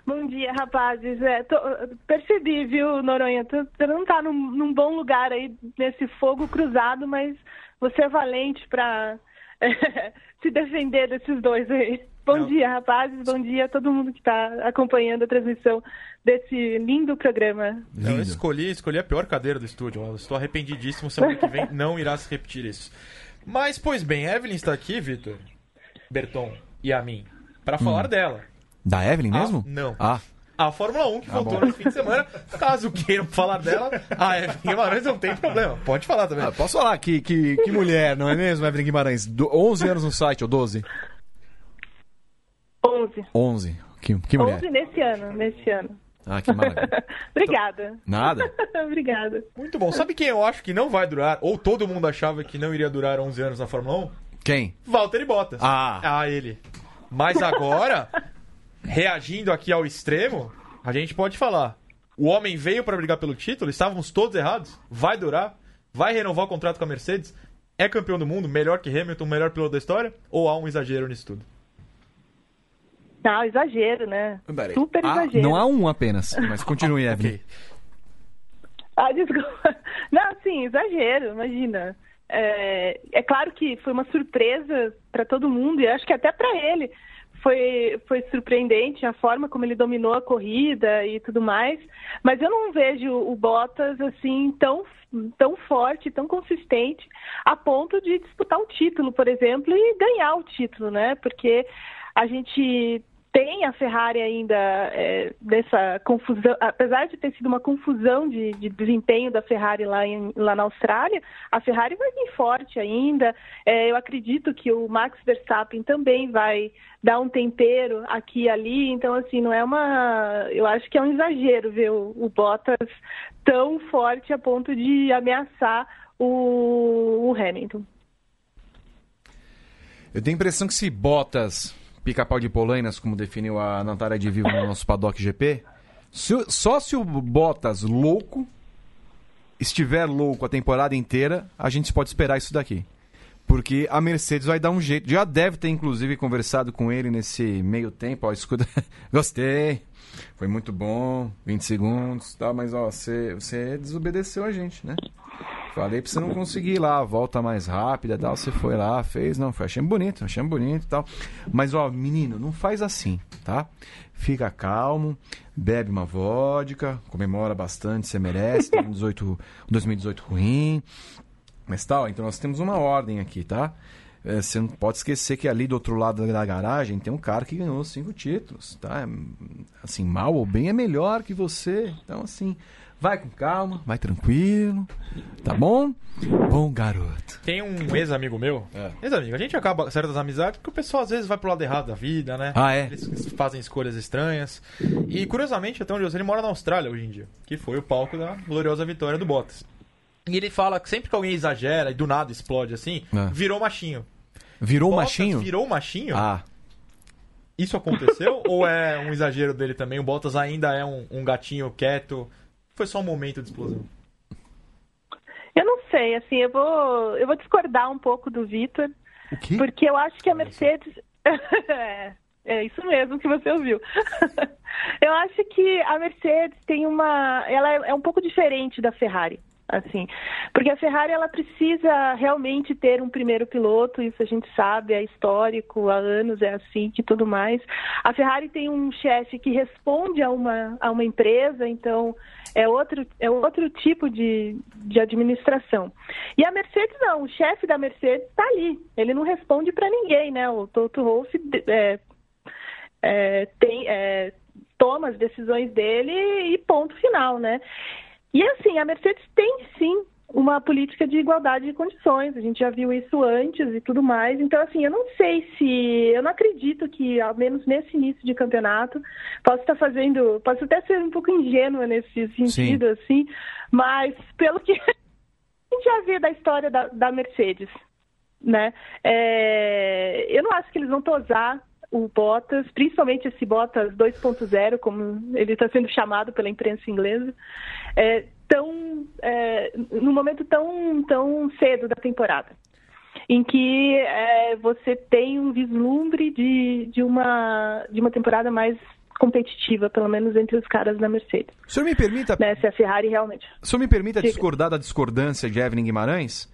Bom dia, rapazes. É, tô- percebi, viu, Noronha? Tu não tá num, num bom lugar aí nesse fogo cruzado, mas você é valente pra se defender desses dois aí. Bom Não. dia, rapazes. Bom dia a todo mundo que tá acompanhando a transmissão desse lindo programa. Eu Lindo. escolhi, escolhi a pior cadeira do estúdio. Eu estou arrependidíssimo. Semana que vem não irá se repetir isso. Mas, pois bem, Evelyn está aqui, Vitor, Berton e a mim, para falar dela. Da Evelyn Ah, mesmo? não. Ah, A Fórmula 1 que Tá voltou bom. nesse fim de semana. Caso queiram falar dela, a Evelyn Guimarães não tem problema. Pode falar também. Ah, posso falar que, que, que mulher, não é mesmo, Evelyn Guimarães? Do, 11 anos no site, ou 12? 11. 11. Que, que mulher. 11 nesse ano, nesse ano. Ah, que maravilha. Obrigada. Nada? Obrigada. Muito bom. Sabe quem eu acho que não vai durar, ou todo mundo achava que não iria durar 11 anos na Fórmula 1? Quem? Valtteri Bottas. Ah. Ah, ele. Mas agora, reagindo aqui ao extremo, a gente pode falar. O homem veio para brigar pelo título, estávamos todos errados. Vai durar, vai renovar o contrato com a Mercedes, é campeão do mundo, melhor que Hamilton, melhor piloto da história, ou há um exagero nisso tudo? Não, exagero, né? Peraí. Super Ah, exagero. não há um apenas, mas continue, Evelyn. Ah, desculpa. Não, sim, exagero, imagina. É, é claro que foi uma surpresa para todo mundo e acho que até para ele foi, foi surpreendente a forma como ele dominou a corrida e tudo mais. Mas eu não vejo o Bottas assim tão tão forte, tão consistente a ponto de disputar o título, por exemplo, e ganhar o título, né? Porque a gente tem a Ferrari ainda é, dessa confusão, apesar de ter sido uma confusão de, de desempenho da Ferrari lá, em- lá na Austrália, a Ferrari vai vir forte ainda. É, eu acredito que o Max Verstappen também vai dar um tempero aqui e ali. Então, assim, não é uma. Eu acho que é um exagero ver o, o Bottas tão forte a ponto de ameaçar o, o Hamilton. Eu tenho a impressão que se Bottas, pica-pau de polainas, como definiu a Natália de Vivo no nosso Paddock GP, se só se o Bottas louco estiver louco a temporada inteira, a gente pode esperar isso daqui. Porque a Mercedes vai dar um jeito. Já deve ter, inclusive, conversado com ele nesse meio tempo. Ó, escuta, gostei. Foi muito bom. 20 segundos. Tá, mas ó, você, você desobedeceu a gente, né? Falei pra você não conseguir ir lá, a volta mais rápida tal. Você foi lá, fez, não, foi, achei bonito, achei bonito e tal. Mas, ó, menino, não faz assim, tá? Fica calmo, bebe uma vodka, comemora bastante, você merece. Teve um 18, um 2018 ruim. Mas tal, então nós temos uma ordem aqui, tá? É, Você não pode esquecer que ali do outro lado da garagem tem um cara que ganhou cinco títulos, tá? Assim, mal ou bem é melhor que você. Então, assim, vai com calma, vai tranquilo, tá bom? Bom garoto. Tem um ex-amigo meu. Ex-amigo. A gente acaba certas amizades porque o pessoal às vezes vai pro lado errado da vida, né? Ah, é? Eles fazem escolhas estranhas. E curiosamente, até onde eu sei, ele mora na Austrália hoje em dia. Que foi o palco da gloriosa vitória do Bottas. E ele fala que sempre que alguém exagera e do nada explode assim, É. virou machinho. Virou Bottas machinho? Virou machinho? Ah, Isso aconteceu? ou é um exagero dele também? O Bottas ainda é um, um gatinho quieto? Foi só um momento de explosão. Eu não sei, assim, eu vou, eu vou discordar um pouco do Vitor, porque eu acho que a Mercedes. é, é isso mesmo que você ouviu. eu acho que a Mercedes tem uma. Ela é, é um pouco diferente da Ferrari. Assim, porque a Ferrari ela precisa realmente ter um primeiro piloto, isso a gente sabe, é histórico, há anos é assim que tudo mais. A Ferrari tem um chefe que responde a uma, a uma empresa, então é outro, é outro tipo de, de administração. E a Mercedes não, o chefe da Mercedes está ali, ele não responde para ninguém, né? O Toto Wolff é, é, tem, é, toma as decisões dele e ponto final, né? E assim, a Mercedes tem sim uma política de igualdade de condições. A gente já viu isso antes e tudo mais. Então, assim, eu não sei se. Eu não acredito que, ao menos nesse início de campeonato, posso estar fazendo. Posso até ser um pouco ingênua nesse sentido, assim, mas pelo que a gente já vê da história da, da Mercedes, né? É, eu não acho que eles vão tosar o Bottas, principalmente esse Bottas 2.0, como ele está sendo chamado pela imprensa inglesa, é, tão, é, num momento tão, tão cedo da temporada, em que é, você tem um vislumbre de, de, uma, de uma temporada mais competitiva, pelo menos entre os caras da Mercedes. O senhor me permita. Né, se a Ferrari realmente. O senhor me permita Diga. discordar da discordância de Evelyn Guimarães?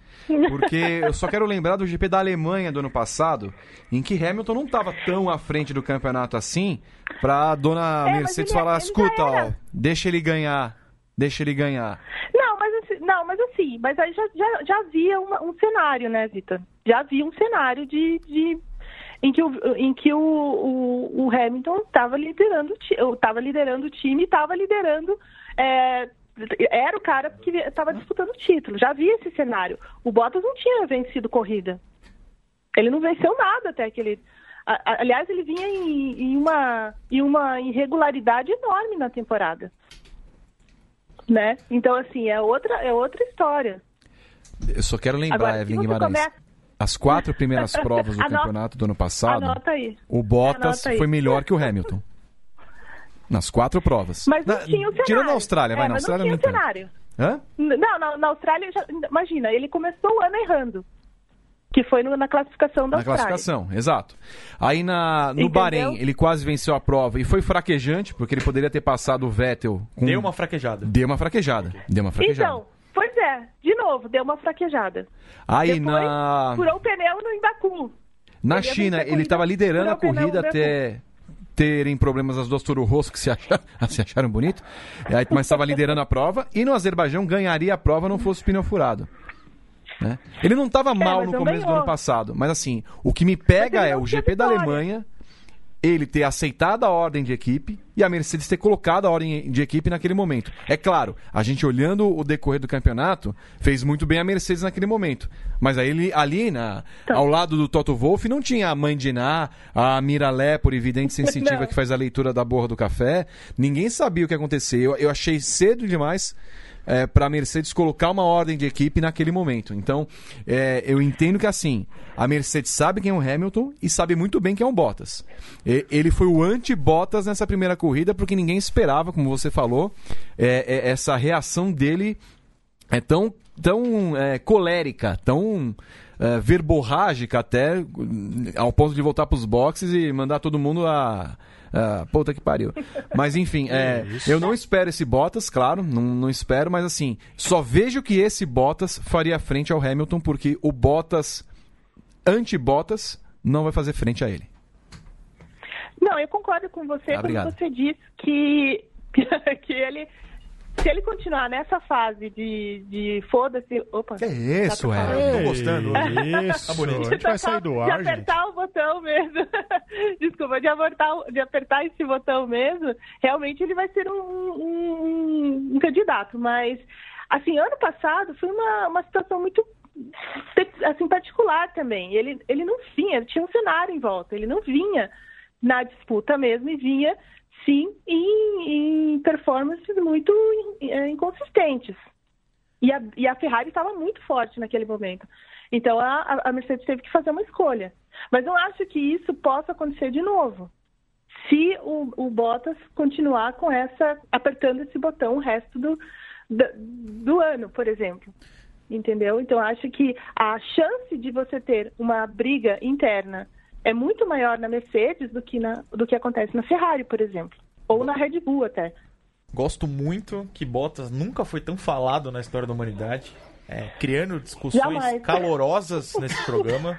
Porque eu só quero lembrar do GP da Alemanha do ano passado, em que Hamilton não estava tão à frente do campeonato assim, pra dona É, Mercedes ele- falar: ele já escuta, ó, era." deixa ele ganhar, deixa ele ganhar. Não, mas assim, não, mas assim, mas aí já, já, já havia uma- um cenário, né, Vitor? Já havia um cenário de, de em que o, em que o, o, o Hamilton estava liderando, estava liderando o time, estava liderando é, era o cara que estava disputando o título. Já havia esse cenário. O Bottas não tinha vencido corrida. Ele não venceu nada até aquele. Aliás, ele vinha em, em uma, em uma irregularidade enorme na temporada. Né? Então, assim, é outra, é outra história. Eu só quero lembrar, Agora, Evelyn Guimarães. Começa... As quatro primeiras provas do Anota... campeonato do ano passado, o Bottas foi melhor que o Hamilton. Nas quatro provas. Mas não na, tinha o cenário. Tirando a Austrália, vai, é, na Austrália não tinha não o cenário. Hã? Não, na, na Austrália, já, imagina, ele começou o ano errando. Que foi no, na classificação da na Austrália. Na classificação, exato. Aí na, no Entendeu? Bahrein, ele quase venceu a prova e foi fraquejante, porque ele poderia ter passado o Vettel. Com... Deu uma fraquejada. Deu uma fraquejada. Deu uma fraquejada. Então, pois é, de novo, deu uma fraquejada. Aí Depois, na. Furou o pneu no Baku. Na ele China, ele estava liderando a corrida até terem problemas as duas Toro Rosso que se acharam, se acharam bonito, mas estava liderando a prova, e no Azerbaijão ganharia a prova não fosse o pneu furado. Né? Ele não estava mal É, mas no começo do ganhou. ano passado, mas assim, o que me pega é o GP da. Alemanha, ele ter aceitado a ordem de equipe e a Mercedes ter colocado a ordem de equipe naquele momento. É claro, a gente olhando o decorrer do campeonato, fez muito bem a Mercedes naquele momento. Mas aí ele, ali, na, Então. ao lado do Toto Wolff, não tinha a mãe de Ná, a Miralé, por evidente sensitiva, Não. que faz a leitura da borra do café. Ninguém sabia o que ia acontecer. Eu, eu achei cedo demais é, para a Mercedes colocar uma ordem de equipe naquele momento. Então, é, eu entendo que assim, a Mercedes sabe quem é o Hamilton e sabe muito bem quem é o Bottas. E- ele foi o anti-Bottas nessa primeira corrida porque ninguém esperava, como você falou, é, é, essa reação dele é tão, tão é, colérica, tão é, verborrágica até, ao ponto de voltar para os boxes e mandar todo mundo a. a puta que pariu. Mas enfim, é, eu não espero esse Bottas, claro, não, não espero, mas assim, só vejo que esse Bottas faria frente ao Hamilton, porque o Bottas anti-Bottas não vai fazer frente a ele. Não, eu concordo com você Ah, quando você diz que, que ele. Se ele continuar nessa fase de, de foda-se. Opa! Que isso, Tá é? Tô gostando. Isso, Tá bonito. a gente vai sair do de ar, gente. apertar o botão mesmo. Desculpa, de apertar, de apertar esse botão mesmo, realmente ele vai ser um, um- um candidato. Mas, assim, ano passado foi uma, uma situação muito assim, particular também. Ele, ele não vinha, ele tinha um cenário em volta, ele não vinha na disputa mesmo e vinha, sim, em, em performances muito eh, inconsistentes. E a, e a Ferrari estava muito forte naquele momento. Então a, a Mercedes teve que fazer uma escolha. Mas não acho que isso possa acontecer de novo. Se o, o Bottas continuar com essa, apertando esse botão o resto do, do, do ano, por exemplo. Entendeu? Então acho que a chance de você ter uma briga interna é muito maior na Mercedes do que, na, do que acontece na Ferrari, por exemplo. Ou na Red Bull até. Gosto muito que Bottas nunca foi tão falado na história da humanidade. É, criando discussões Jamais. calorosas nesse programa.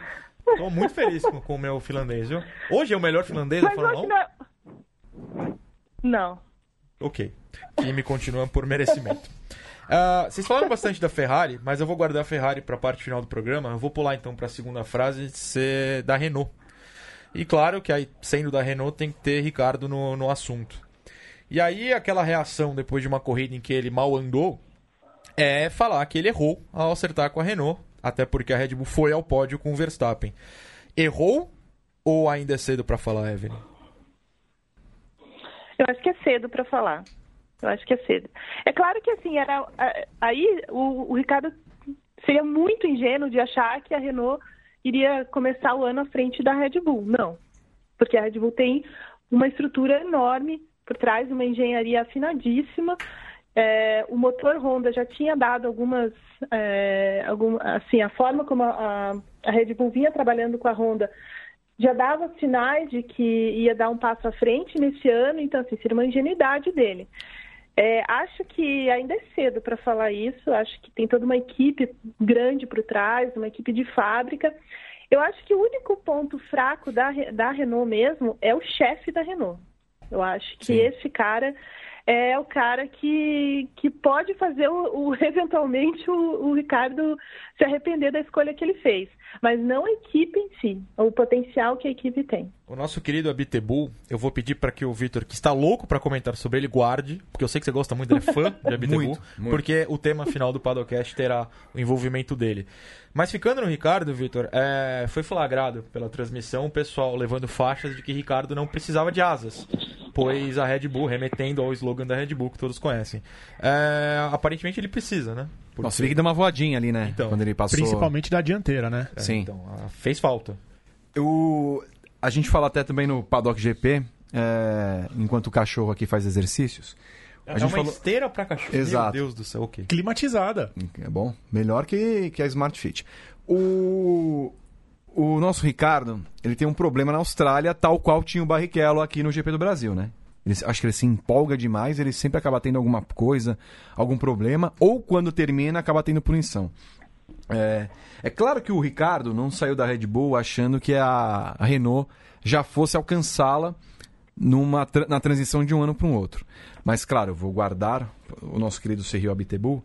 Tô muito feliz com, com o meu finlandês, viu? Hoje é o melhor finlandês da Fórmula hoje 1? não... Não. Ok. Que me continua por merecimento. Ah, vocês falaram bastante da Ferrari, mas eu vou guardar a Ferrari para a parte final do programa. Eu vou pular então para a segunda frase ser da Renault. E claro que aí, sendo da Renault, tem que ter Ricardo no, no assunto. E aí, aquela reação depois de uma corrida em que ele mal andou é falar que ele errou ao acertar com a Renault, até porque a Red Bull foi ao pódio com o Verstappen. Errou ou ainda é cedo para falar, Evelyn? Eu acho que é cedo para falar. Eu acho que é cedo. É claro que assim, era aí o, o Ricardo seria muito ingênuo de achar que a Renault iria começar o ano à frente da Red Bull. Não. Porque a Red Bull tem uma estrutura enorme por trás, uma engenharia afinadíssima. É, o motor Honda já tinha dado algumas, é, algum, assim, a forma como a, a- Red Bull vinha trabalhando com a Honda já dava sinais de que ia dar um passo à frente nesse ano, então assim, seria uma ingenuidade dele. É, acho que ainda é cedo para falar isso, acho que tem toda uma equipe grande por trás, uma equipe de fábrica. Eu acho que o único ponto fraco da, da Renault mesmo é o chefe da Renault. Eu acho que Sim. esse cara é o cara que, que pode fazer o, o eventualmente o, o, Ricardo se arrepender da escolha que ele fez, mas não a equipe em si, o potencial que a equipe tem. O nosso querido Abitebu, eu vou pedir para que o Vitor, que está louco para comentar sobre ele, guarde, porque eu sei que você gosta muito, ele é fã de Abitebu, muito, muito. porque o tema final do Padocast terá o envolvimento dele. Mas ficando no Ricardo, Vitor, é, foi flagrado pela transmissão o pessoal levando faixas de que Ricardo não precisava de asas, pois a Red Bull, remetendo ao slogan da Red Bull que todos conhecem. É, aparentemente ele precisa, né? Porque... Nossa, ele que deu uma voadinha ali, né? Então, quando ele passou. Principalmente da dianteira, né? É, Sim. Então, fez falta. Eu... A gente fala até também no Paddock GP, é... enquanto o cachorro aqui faz exercícios. A é uma falou... esteira para cachorro. Exato. Meu Deus do céu, ok. Climatizada. É bom. Melhor que, que a Smart Fit. O... o nosso Ricardo, ele tem um problema na Austrália, tal qual tinha o Barrichello aqui no GP do Brasil, né? Ele, acho que ele se empolga demais, ele sempre acaba tendo alguma coisa, algum problema, ou quando termina, acaba tendo punição. É, é claro que o Ricardo não saiu da Red Bull achando que a, Renault já fosse alcançá-la numa na transição de um ano para um outro. Mas claro, eu vou guardar o nosso querido Sergio Abitebu,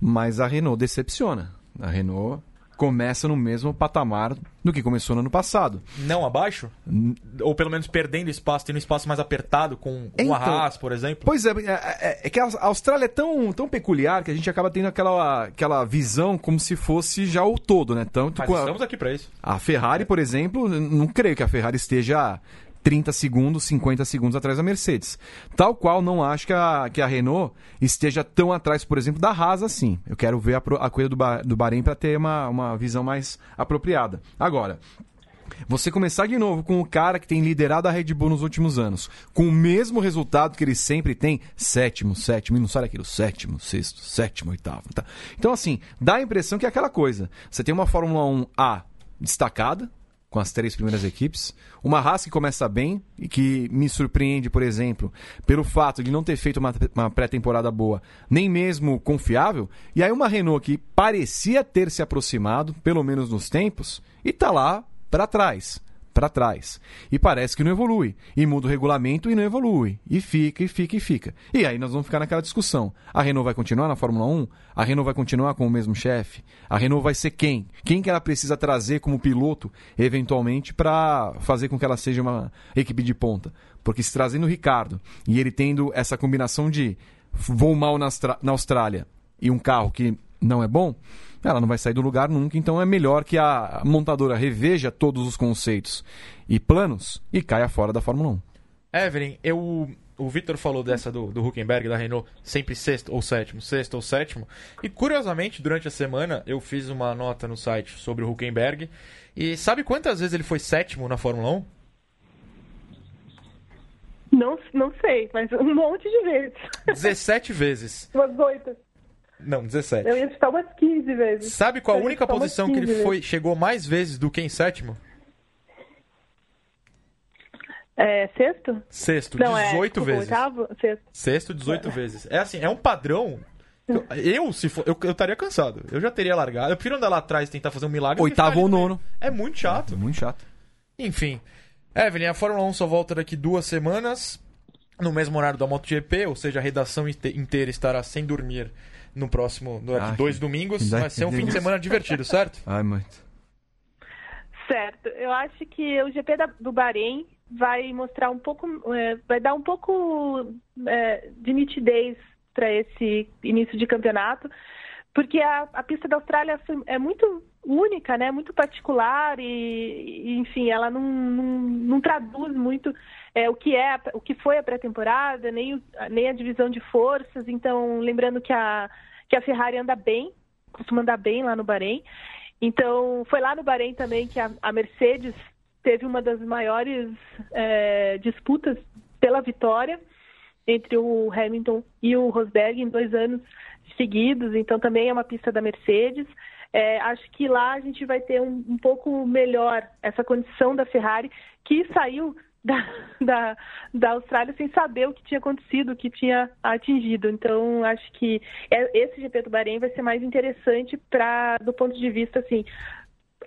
mas a Renault decepciona. A Renault começa no mesmo patamar do que começou no ano passado. Não abaixo? Ou pelo menos perdendo espaço, tendo um espaço mais apertado com então, o Haas, por exemplo? Pois é, é, é, é, que a Austrália é tão, tão peculiar que a gente acaba tendo aquela, aquela visão como se fosse já o todo, né? Tanto Mas estamos aqui para isso. A Ferrari, por exemplo, não creio que a Ferrari esteja 30 segundos, 50 segundos atrás da Mercedes. Tal qual não acho que a, que a Renault esteja tão atrás, por exemplo, da Haas assim. Eu quero ver a, a coisa do, do Bahrein para ter uma, uma visão mais apropriada. Agora, você começar de novo com o cara que tem liderado a Red Bull nos últimos anos, com o mesmo resultado que ele sempre tem, sétimo, sétimo, e não sai aquilo, sétimo, sexto, sétimo, oitavo. Tá? Então, assim, dá a impressão que é aquela coisa. Você tem uma Fórmula 1A destacada, com as três primeiras equipes. Uma Haas que começa bem e que me surpreende, por exemplo, pelo fato de não ter feito uma, uma pré-temporada boa, nem mesmo confiável. E aí uma Renault que parecia ter se aproximado, pelo menos nos tempos, e está lá para trás para trás. E parece que não evolui. E muda o regulamento e não evolui. E fica, e fica, e fica. E aí nós vamos ficar naquela discussão. A Renault vai continuar na Fórmula 1? A Renault vai continuar com o mesmo chefe? A Renault vai ser quem? Quem que ela precisa trazer como piloto, eventualmente, para fazer com que ela seja uma equipe de ponta? Porque se trazendo o Ricardo e ele tendo essa combinação de voo mal na Austrália e um carro que não é bom, ela não vai sair do lugar nunca, então é melhor que a montadora reveja todos os conceitos e planos e caia fora da Fórmula 1. Evelyn, eu, o Victor falou dessa do, do Huckenberg, da Renault, sempre sexto ou sétimo, sexto ou sétimo. E curiosamente, durante a semana, eu fiz uma nota no site sobre o Huckenberg. E sabe quantas vezes ele foi sétimo na Fórmula 1? Não, não sei, mas um monte de vezes. 17 vezes. Umas oito. Não, 17. Eu ia estar umas 15 vezes. Sabe qual a única posição que ele foi, chegou mais vezes do que em sétimo? É, sexto? Sexto, Não, 18 é, vezes. Oitavo? Sexto. Sexto, 18 é. vezes. É assim, é um padrão. Eu, eu se for, eu, eu estaria cansado. Eu já teria largado. Eu prefiro andar lá atrás e tentar fazer um milagre. Oitavo ou nono. É muito chato. É, muito chato. Enfim. Evelyn, a Fórmula 1 só volta daqui duas semanas. No mesmo horário da MotoGP, ou seja, a redação inteira estará sem dormir no próximo, no, ah, dois domingos. Vai ser um fim de semana divertido, certo? Ai, muito. Certo. Eu acho que o GP da, do Bahrein vai mostrar um pouco, é, vai dar um pouco é, de nitidez para esse início de campeonato, porque a, a pista da Austrália é muito única, né? Muito particular e, enfim, ela não, não, não traduz muito é, o que é, o que foi a pré-temporada, nem, nem a divisão de forças. Então, lembrando que a que a Ferrari anda bem, costuma andar bem lá no Bahrein. Então, foi lá no Bahrein também que a, a Mercedes teve uma das maiores é, disputas pela vitória entre o Hamilton e o Rosberg em dois anos seguidos. Então, também é uma pista da Mercedes. É, acho que lá a gente vai ter um, um pouco melhor essa condição da Ferrari, que saiu da, da, da Austrália sem saber o que tinha acontecido, o que tinha atingido. Então, acho que é, esse GP do Bahrein vai ser mais interessante para do ponto de vista assim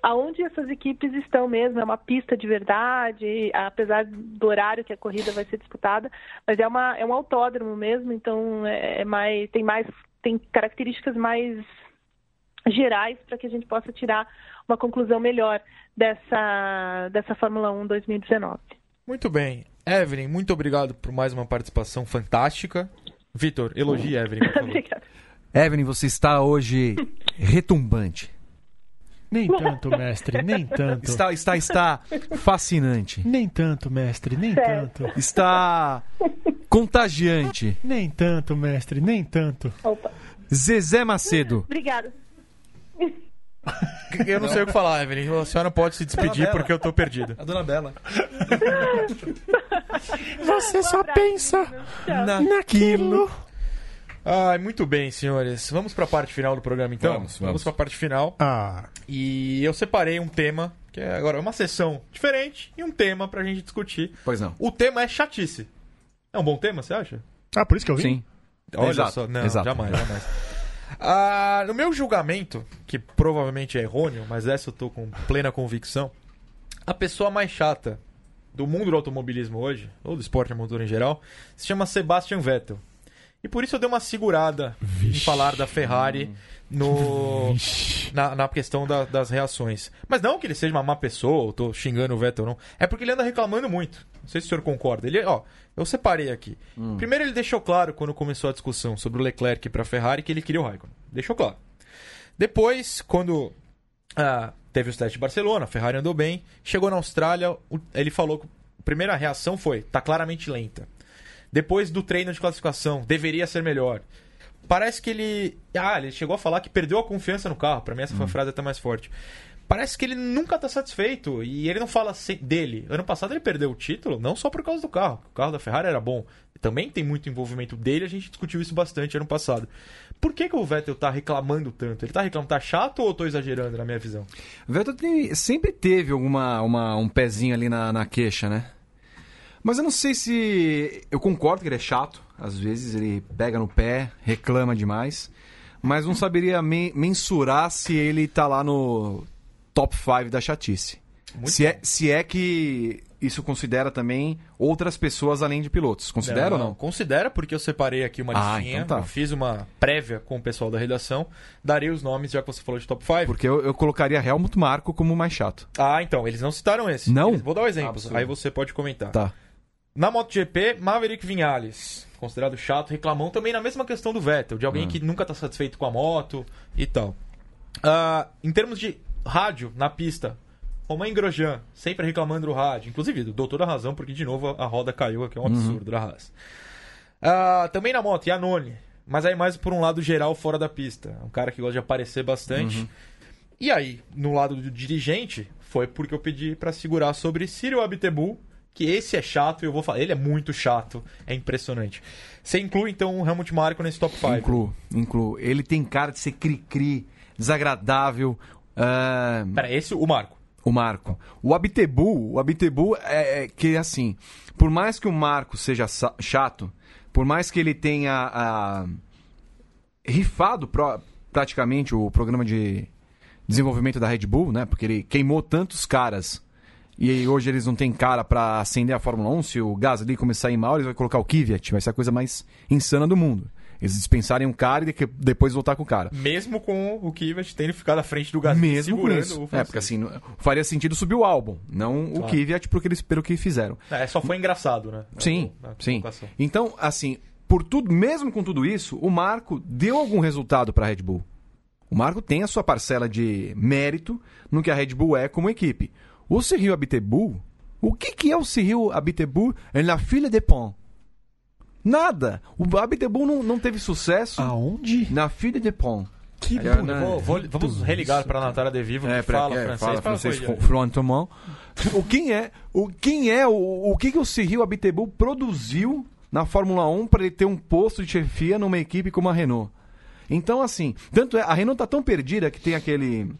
aonde essas equipes estão mesmo. É uma pista de verdade, apesar do horário que a corrida vai ser disputada, mas é, uma, é um autódromo mesmo, então é, é mais, tem mais tem características mais gerais para que a gente possa tirar uma conclusão melhor dessa, dessa Fórmula 1 2019. Muito bem. Evelyn, muito obrigado por mais uma participação fantástica. Vitor, elogie Evelyn, por favor. Obrigada. Evelyn, você está hoje retumbante. Nem tanto, mestre, nem tanto. Está, está, está fascinante. Nem tanto, mestre, nem tanto. Está contagiante. Nem tanto, mestre, nem tanto. Opa. Zezé Macedo. Obrigada. Eu não sei o que falar, Evelyn. A senhora pode se despedir porque eu tô perdido. A dona Bela. Você só pensa naquilo. Ai, muito bem, senhores. Vamos pra parte final do programa, então? Vamos, vamos. pra parte final. Ah, E eu separei um tema, que é agora uma sessão diferente, e um tema pra gente discutir. Pois não. O tema é chatice. É um bom tema, você acha? ah, por isso que eu vim? Sim. Olha Exato, só, não, exato. jamais, jamais. Ah, no meu julgamento, que provavelmente é errôneo, mas essa eu tô com plena convicção, a pessoa mais chata do mundo do automobilismo hoje, ou do esporte a motor em geral, se chama Sebastian Vettel. E por isso eu dei uma segurada em falar da Ferrari no, na, na questão da- das reações. Mas não que ele seja uma má pessoa, eu tô xingando o Vettel, não. É porque ele anda reclamando muito. Não sei se o senhor concorda. Ele, ó, eu separei aqui. Primeiro ele deixou claro, quando começou a discussão sobre o Leclerc para Ferrari, que ele queria o Raikkonen. Deixou claro. Depois, quando ah, teve os testes de Barcelona, a Ferrari andou bem. Chegou na Austrália, o- ele falou que a primeira reação foi: tá claramente lenta. Depois do treino de classificação, deveria ser melhor. Parece que ele. Ah, ele chegou a falar que perdeu a confiança no carro. Pra mim, essa foi a frase até mais forte. Parece que ele nunca tá satisfeito. E ele não fala dele. Ano passado ele perdeu o título, não só por causa do carro. O carro da Ferrari era bom. Também tem muito envolvimento dele, a gente discutiu isso bastante ano passado. Por que, que o Vettel tá reclamando tanto? Ele tá reclamando, tá chato ou eu tô exagerando na minha visão? O Vettel tem- sempre teve alguma, uma- um pezinho ali na, na queixa, né? Mas eu não sei se. Eu concordo que ele é chato. Às vezes ele pega no pé, reclama demais. Mas não saberia men- mensurar se ele tá lá no top 5 da chatice. Muito Se é, se é que isso considera também outras pessoas além de pilotos. Considera ou não? Considera, porque eu separei aqui uma Ah, listinha. então tá. Fiz uma prévia com o pessoal da redação. Darei os nomes, já que você falou de top 5. Porque eu, eu colocaria Helmut Marko como o mais chato. Ah, então, eles não citaram esse. Não? Eles- Vou dar um exemplo, Absurdo. aí você pode comentar. Tá. Na MotoGP, Maverick Vinhales, considerado chato, reclamão também na mesma questão do Vettel, de Hum. alguém que nunca tá satisfeito com a moto e tal. Ah, em termos de rádio na pista, Romain Grosjean, sempre reclamando do rádio, inclusive, dou toda a razão, porque de novo a roda caiu aqui, é um Uhum. absurdo da Haas. Ah, também na moto, Iannone, mas aí mais por um lado geral fora da pista, um cara que gosta de aparecer bastante. Uhum. E aí, no lado do dirigente, foi porque eu pedi pra segurar sobre Cyril Abiteboul, que esse é chato e eu vou falar, ele é muito chato, é impressionante. Você inclui então o Helmut Marko nesse top 5? Incluo, incluo. Ele tem cara de ser cri-cri, desagradável. ah, Pera, esse o Marco. o Marco. O Abitebu, o Abitebu é, é que assim, por mais que o Marco seja chato, por mais que ele tenha ah, rifado pro- praticamente o programa de desenvolvimento da Red Bull, né? Porque ele queimou tantos caras e hoje eles não têm cara pra acender a Fórmula 1. Se o Gasly começar a ir mal, eles vão colocar o Kvyat. Vai ser a coisa mais insana do mundo. Eles dispensarem um cara e de- depois voltar com o cara. Mesmo com o Kvyat tendo ficado à frente do Gasly, Mesmo com segurando isso. o É, porque assim, faria sentido subir o álbum, não o Claro. Kvyat, porque eles, pelo que fizeram. É, só foi engraçado, né? Sim, Na- na sim. colocação. Então, assim, por tudo, mesmo com tudo isso, o Marco deu algum resultado para a Red Bull. O Marco tem a sua parcela de mérito no que a Red Bull é como equipe. O Cyril Abiteboul, o que, que é o Cyril Abiteboul na fila de pont? Nada. O Abiteboul não, não teve sucesso Aonde? na fila de pont. Que Aí, bonito. né? Vou- vou- vamos religar para a Natália De Vivo, que pra- fala é, francês. fala francês fluentement. O quem é, o quem é, o, o que que o Cyril Abiteboul produziu na Fórmula 1 para ele ter um posto de chefia numa equipe como a Renault? Então assim, tanto é, a Renault tá tão perdida que tem aquele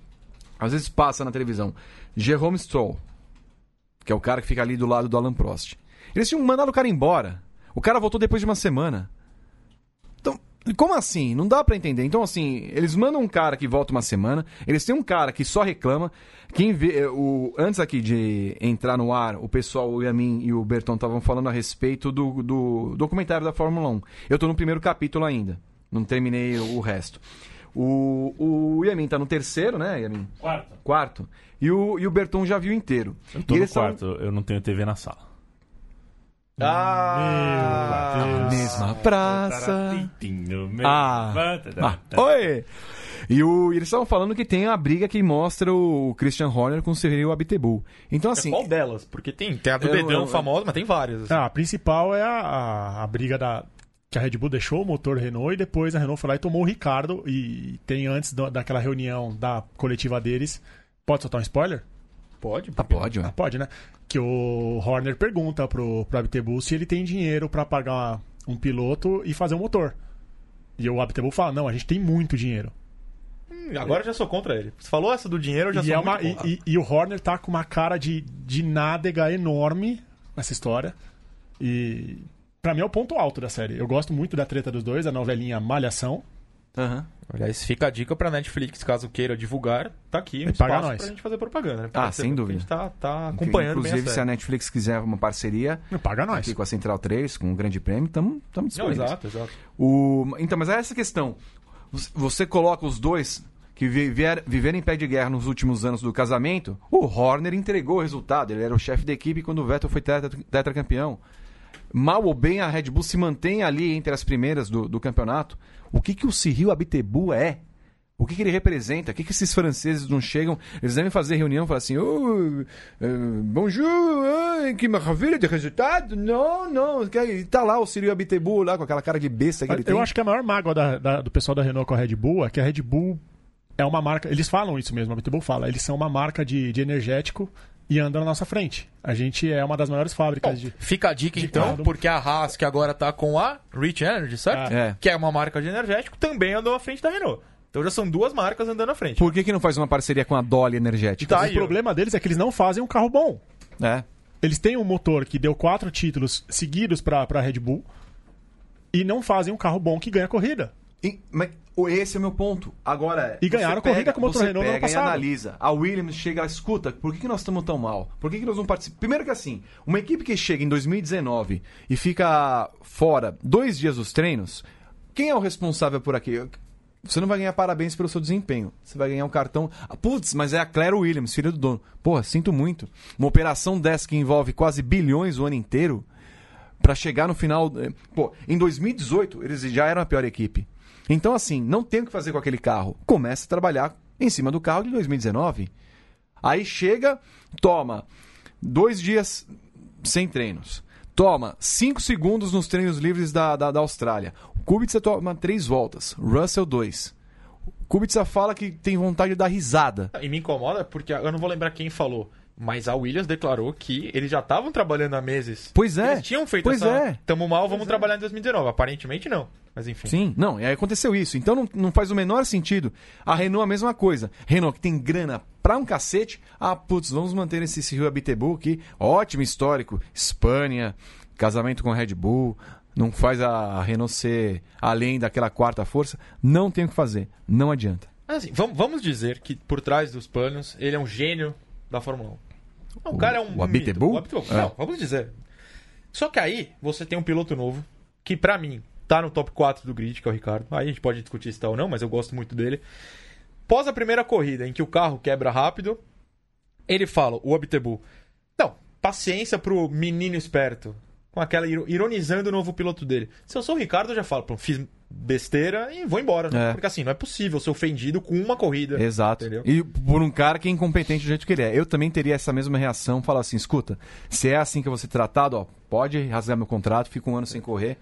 às vezes passa na televisão, Jerome Stroll, que é o cara que fica ali do lado do Alan Prost. Eles tinham mandado o cara embora. O cara voltou depois de uma semana. Então, Como assim? Não dá pra entender. Então, assim, eles mandam um cara que volta uma semana, eles têm um cara que só reclama. Quem vê, eh, o, antes aqui de entrar no ar, o pessoal, o Yamin e o Berton estavam falando a respeito do, do documentário da Fórmula 1. Eu tô no primeiro capítulo ainda. Não terminei o resto. O, o Yamin tá no terceiro, né, Yamin? Quarto. Quarto. E o, e o Berton já viu inteiro. Eu tô E no quarto, eu não tenho TV na sala. Ah, mesma praça. Ah, Ah, oi! E, o, e eles estavam falando que tem a briga que mostra o Christian Horner com o Cyril Abiteboul. Então, assim. Qual delas? Porque tem, tem a do Eu- dedão eu- famosa, mas tem várias. assim. Ah, a principal é a, a, a briga da que a Red Bull deixou o motor Renault e depois a Renault foi lá e tomou o Ricardo e tem antes da- daquela reunião da coletiva deles. Pode soltar um spoiler? Pode? Ah, pode, ué. Ah, pode, né? Que o Horner pergunta pro, pro Abtebull se ele tem dinheiro pra pagar um piloto e fazer um motor. E o Abtebull fala: "Não, a gente tem muito dinheiro". Hum, Agora eu já sou contra ele. Você falou essa do dinheiro, eu já E, sou é uma- muito e- contra. e- e o Horner tá com uma cara de, de nádega enorme nessa história. E pra mim é o ponto alto da série. Eu gosto muito da treta dos dois, a novelinha Malhação. Aham. Aliás, fica a dica pra Netflix, caso queira divulgar, tá aqui um paga espaço nós. pra gente fazer propaganda. Né? Ah, sem dúvida. A gente tá, tá acompanhando Inclusive, bem a se a. Netflix quiser uma parceria Não paga nós. aqui com a Central 3, com o Grande Prêmio, estamos Não, disponíveis. exato, exato. O... Então, mas é essa questão. Você- coloca os dois que viver, viveram em pé de guerra nos últimos anos do casamento. O Horner entregou o resultado. Ele era o chefe da equipe quando o Vettel foi tetra- tetracampeão. Mal ou bem, a Red Bull se mantém ali entre as primeiras do, do campeonato. O que, que o Cyril Abiteboul é? O que, que ele representa? O que, que esses franceses não chegam? Eles devem fazer reunião e falar assim: oh, eh, bonjour, ai, que maravilha de resultado. Não, não. E tá lá o Cyril Abiteboul lá com aquela cara de besta que ele tem. Eu acho que a maior mágoa da- da- do pessoal da Renault com a Red Bull é que a Red Bull é uma marca. Eles falam isso mesmo, a Red Bull fala. Eles são uma marca de, de energético e andam na nossa frente. A gente é uma das maiores fábricas de. Fica a dica então, carro. porque a Haas, que agora tá com a Rich Energy, certo? É. Que é uma marca de energético, também andou à frente da Renault. Então já são duas marcas andando à frente. Por que, que não faz uma parceria com a Dolly Energética? Tá o ó. problema deles é que eles não fazem um carro bom. É. Eles têm um motor que deu quatro títulos seguidos pra, pra Red Bull e não fazem um carro bom que ganha corrida. E- mas esse é o meu ponto. Agora, E ganharam você corrida com o motor você Renault no ano pega e passado. analisa. A Williams chega, escuta, por que, que nós estamos tão mal? Por que, que nós não participamos? Primeiro que assim, uma equipe que chega em 2019 e fica fora dois dias dos treinos, quem é o responsável por aqui? Você não vai ganhar parabéns pelo seu desempenho. Você vai ganhar um cartão. Ah, Putz, mas é a Claire Williams, filha do dono. Porra, sinto muito. Uma operação dessa que envolve quase bilhões o ano inteiro Pra chegar no final. eh, Pô, em 2018 eles já eram a pior equipe. Então, assim, não tem o que fazer com aquele carro. Começa a trabalhar em cima do carro de 2019. Aí chega, toma dois dias sem treinos. Toma cinco segundos nos treinos livres da, da, da Austrália. Kubica toma três voltas. Russell, dois. Kubica fala que tem vontade de dar risada. E me incomoda porque eu não vou lembrar quem falou. Mas a Williams declarou que eles já estavam trabalhando há meses. Pois é. Eles tinham feito Pois essa. é. Tamo mal, vamos trabalhar em 2019. Aparentemente não. Mas enfim. Sim, não, e aí aconteceu isso. Então não, não faz o menor sentido. A Renault a mesma coisa. Renault que tem grana pra um cacete. Ah, putz, vamos manter esse Cyril Abiteboul aqui. Ótimo histórico. Espanha, casamento com a Red Bull. Não faz a Renault ser além daquela quarta força. Não tem o que fazer. Não adianta. Assim, vamos, vamos dizer que por trás dos panos ele é um gênio da Fórmula 1. O, O- cara é um. o? O Abiteboul. É. Não, vamos dizer. Só que aí você tem um piloto novo que, pra mim, tá no top 4 do grid, que é o Ricardo. Aí a gente pode discutir se tá ou não, mas eu gosto muito dele. Pós a primeira corrida, em que o carro quebra rápido, ele fala, o Abiteboul, não, paciência pro menino esperto. Com aquela iro- ironizando o novo piloto dele. Se eu sou o Ricardo, eu já falo, pô, fiz besteira e vou embora. né? É. Porque assim, não é possível ser ofendido com uma corrida. Exato. Entendeu? E por um cara que é incompetente do jeito que ele é. Eu também teria essa mesma reação, falar assim, escuta, se é assim que eu vou ser tratado, ó, pode rasgar meu contrato, fico um ano sem correr.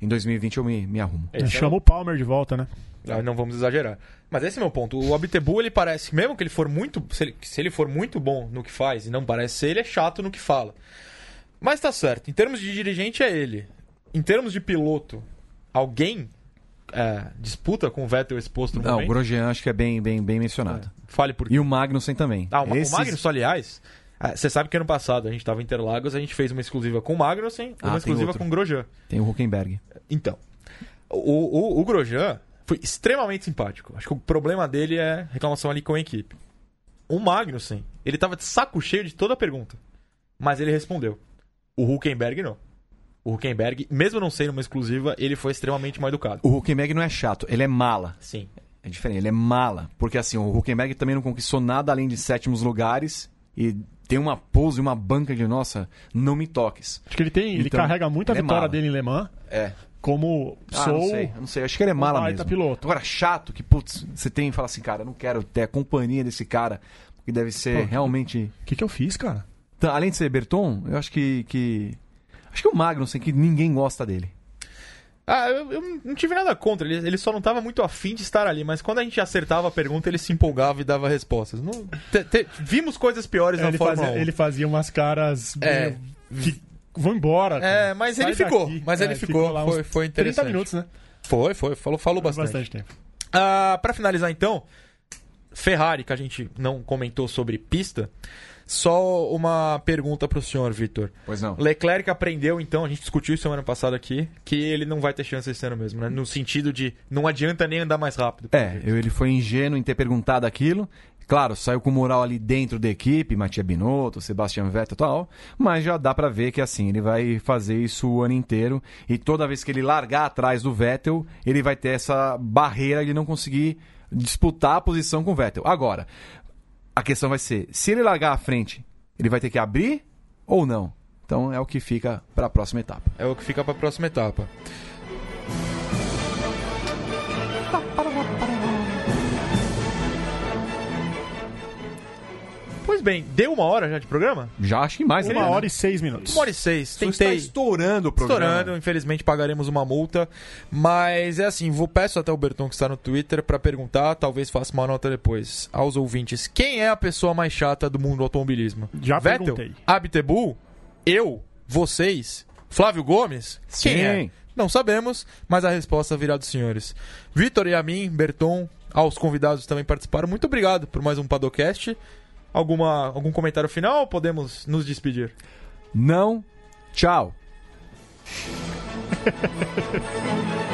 Em 2020 eu me, me arrumo. Esse é Chama o Palmer de volta, né? Ah, Não vamos exagerar. Mas esse é meu ponto. O Abtebu, ele parece, mesmo que ele for muito. Se ele, se ele for muito bom no que faz, e não parece ser, ele é chato no que fala. Mas tá certo. Em termos de dirigente, é ele. Em termos de piloto, alguém é, disputa com o Vettel exposto no Não, o momento? Grosjean acho que é bem, bem, bem mencionado. Fale por quê. E o Magnussen também. Ah, o, Esses- o Magnussen, aliás, ah, você sabe que ano passado a gente tava em Interlagos, a gente fez uma exclusiva com o Magnussen e Ah, uma tem exclusiva com o Grosjean. Tem o Huckenberg. Então, O, o, o Grosjean foi extremamente simpático. Acho que o problema dele é reclamação ali com a equipe. O Magnussen, ele tava de saco cheio de toda a pergunta. Mas ele respondeu. O Huckenberg não. O Huckenberg, mesmo não sendo uma exclusiva, ele foi extremamente mal educado. O Huckenberg não é chato, ele é mala. Sim. É diferente, ele é mala. Porque assim, o Huckenberg também não conquistou nada além de sétimos lugares e tem uma pose, uma banca de nossa, não me toques. Acho que ele tem, ele Então, carrega muita ele é vitória mala. dele em Le Mans, É. como Ah, sou. não sei, não sei. Acho que ele é mala mesmo. piloto. Agora, chato que, putz, você tem e fala assim, cara, eu não quero ter a companhia desse cara, porque deve ser Pô, realmente. O que, que eu fiz, cara? Então, além de ser Berton, eu acho que. que... Acho que o Magnussen, que ninguém gosta dele. Ah, eu, eu não tive nada contra. Ele, ele só não tava muito afim de estar ali. Mas quando a gente acertava a pergunta, ele se empolgava e dava respostas. Não- te- te- vimos coisas piores na ele, Fórmula fazia, 1. ele fazia umas caras. É. meio que vão embora. É, mas Sai ele ficou. daqui. Mas É, ele ficou. lá Foi, foi 30 interessante. minutos, né? Foi, foi. Falou, falou Foi bastante. bastante tempo. Ah, pra finalizar então, Ferrari, que a gente não comentou sobre pista, só uma pergunta pro senhor, Vitor. Pois não. Leclerc aprendeu, então, a gente discutiu isso semana passada aqui, que ele não vai ter chance esse ano mesmo, né? No sentido de não adianta nem andar mais rápido. É, eu- ele foi ingênuo em ter perguntado aquilo. Claro, saiu com moral ali dentro da equipe, Matia Binotto, Sebastian Vettel e tal, mas já dá pra ver que assim, ele vai fazer isso o ano inteiro e toda vez que ele largar atrás do Vettel, ele vai ter essa barreira de não conseguir disputar a posição com o Vettel. Agora, a questão vai ser, se ele largar à frente, ele vai ter que abrir ou não? Então é o que fica pra próxima etapa. É o que fica pra próxima etapa. Pois bem, deu uma hora já de programa? Já acho que mais, Uma hora e seis minutos. Uma hora e seis. Isso está Tentei. estourando o programa. Estourando, infelizmente pagaremos uma multa. Mas é assim, vou peço até o Berton que está no Twitter para perguntar, talvez faça uma nota depois aos ouvintes. Quem é a pessoa mais chata do mundo do automobilismo? Já Vettel? perguntei. Abtebu? Eu? Vocês? Flávio Gomes? Quem Sim. é? Não sabemos, mas a resposta virá dos senhores. Vitor e a mim, Berton, aos convidados que também participaram. Muito obrigado por mais um Padocast. Alguma, algum comentário final ou podemos nos despedir? Não, tchau.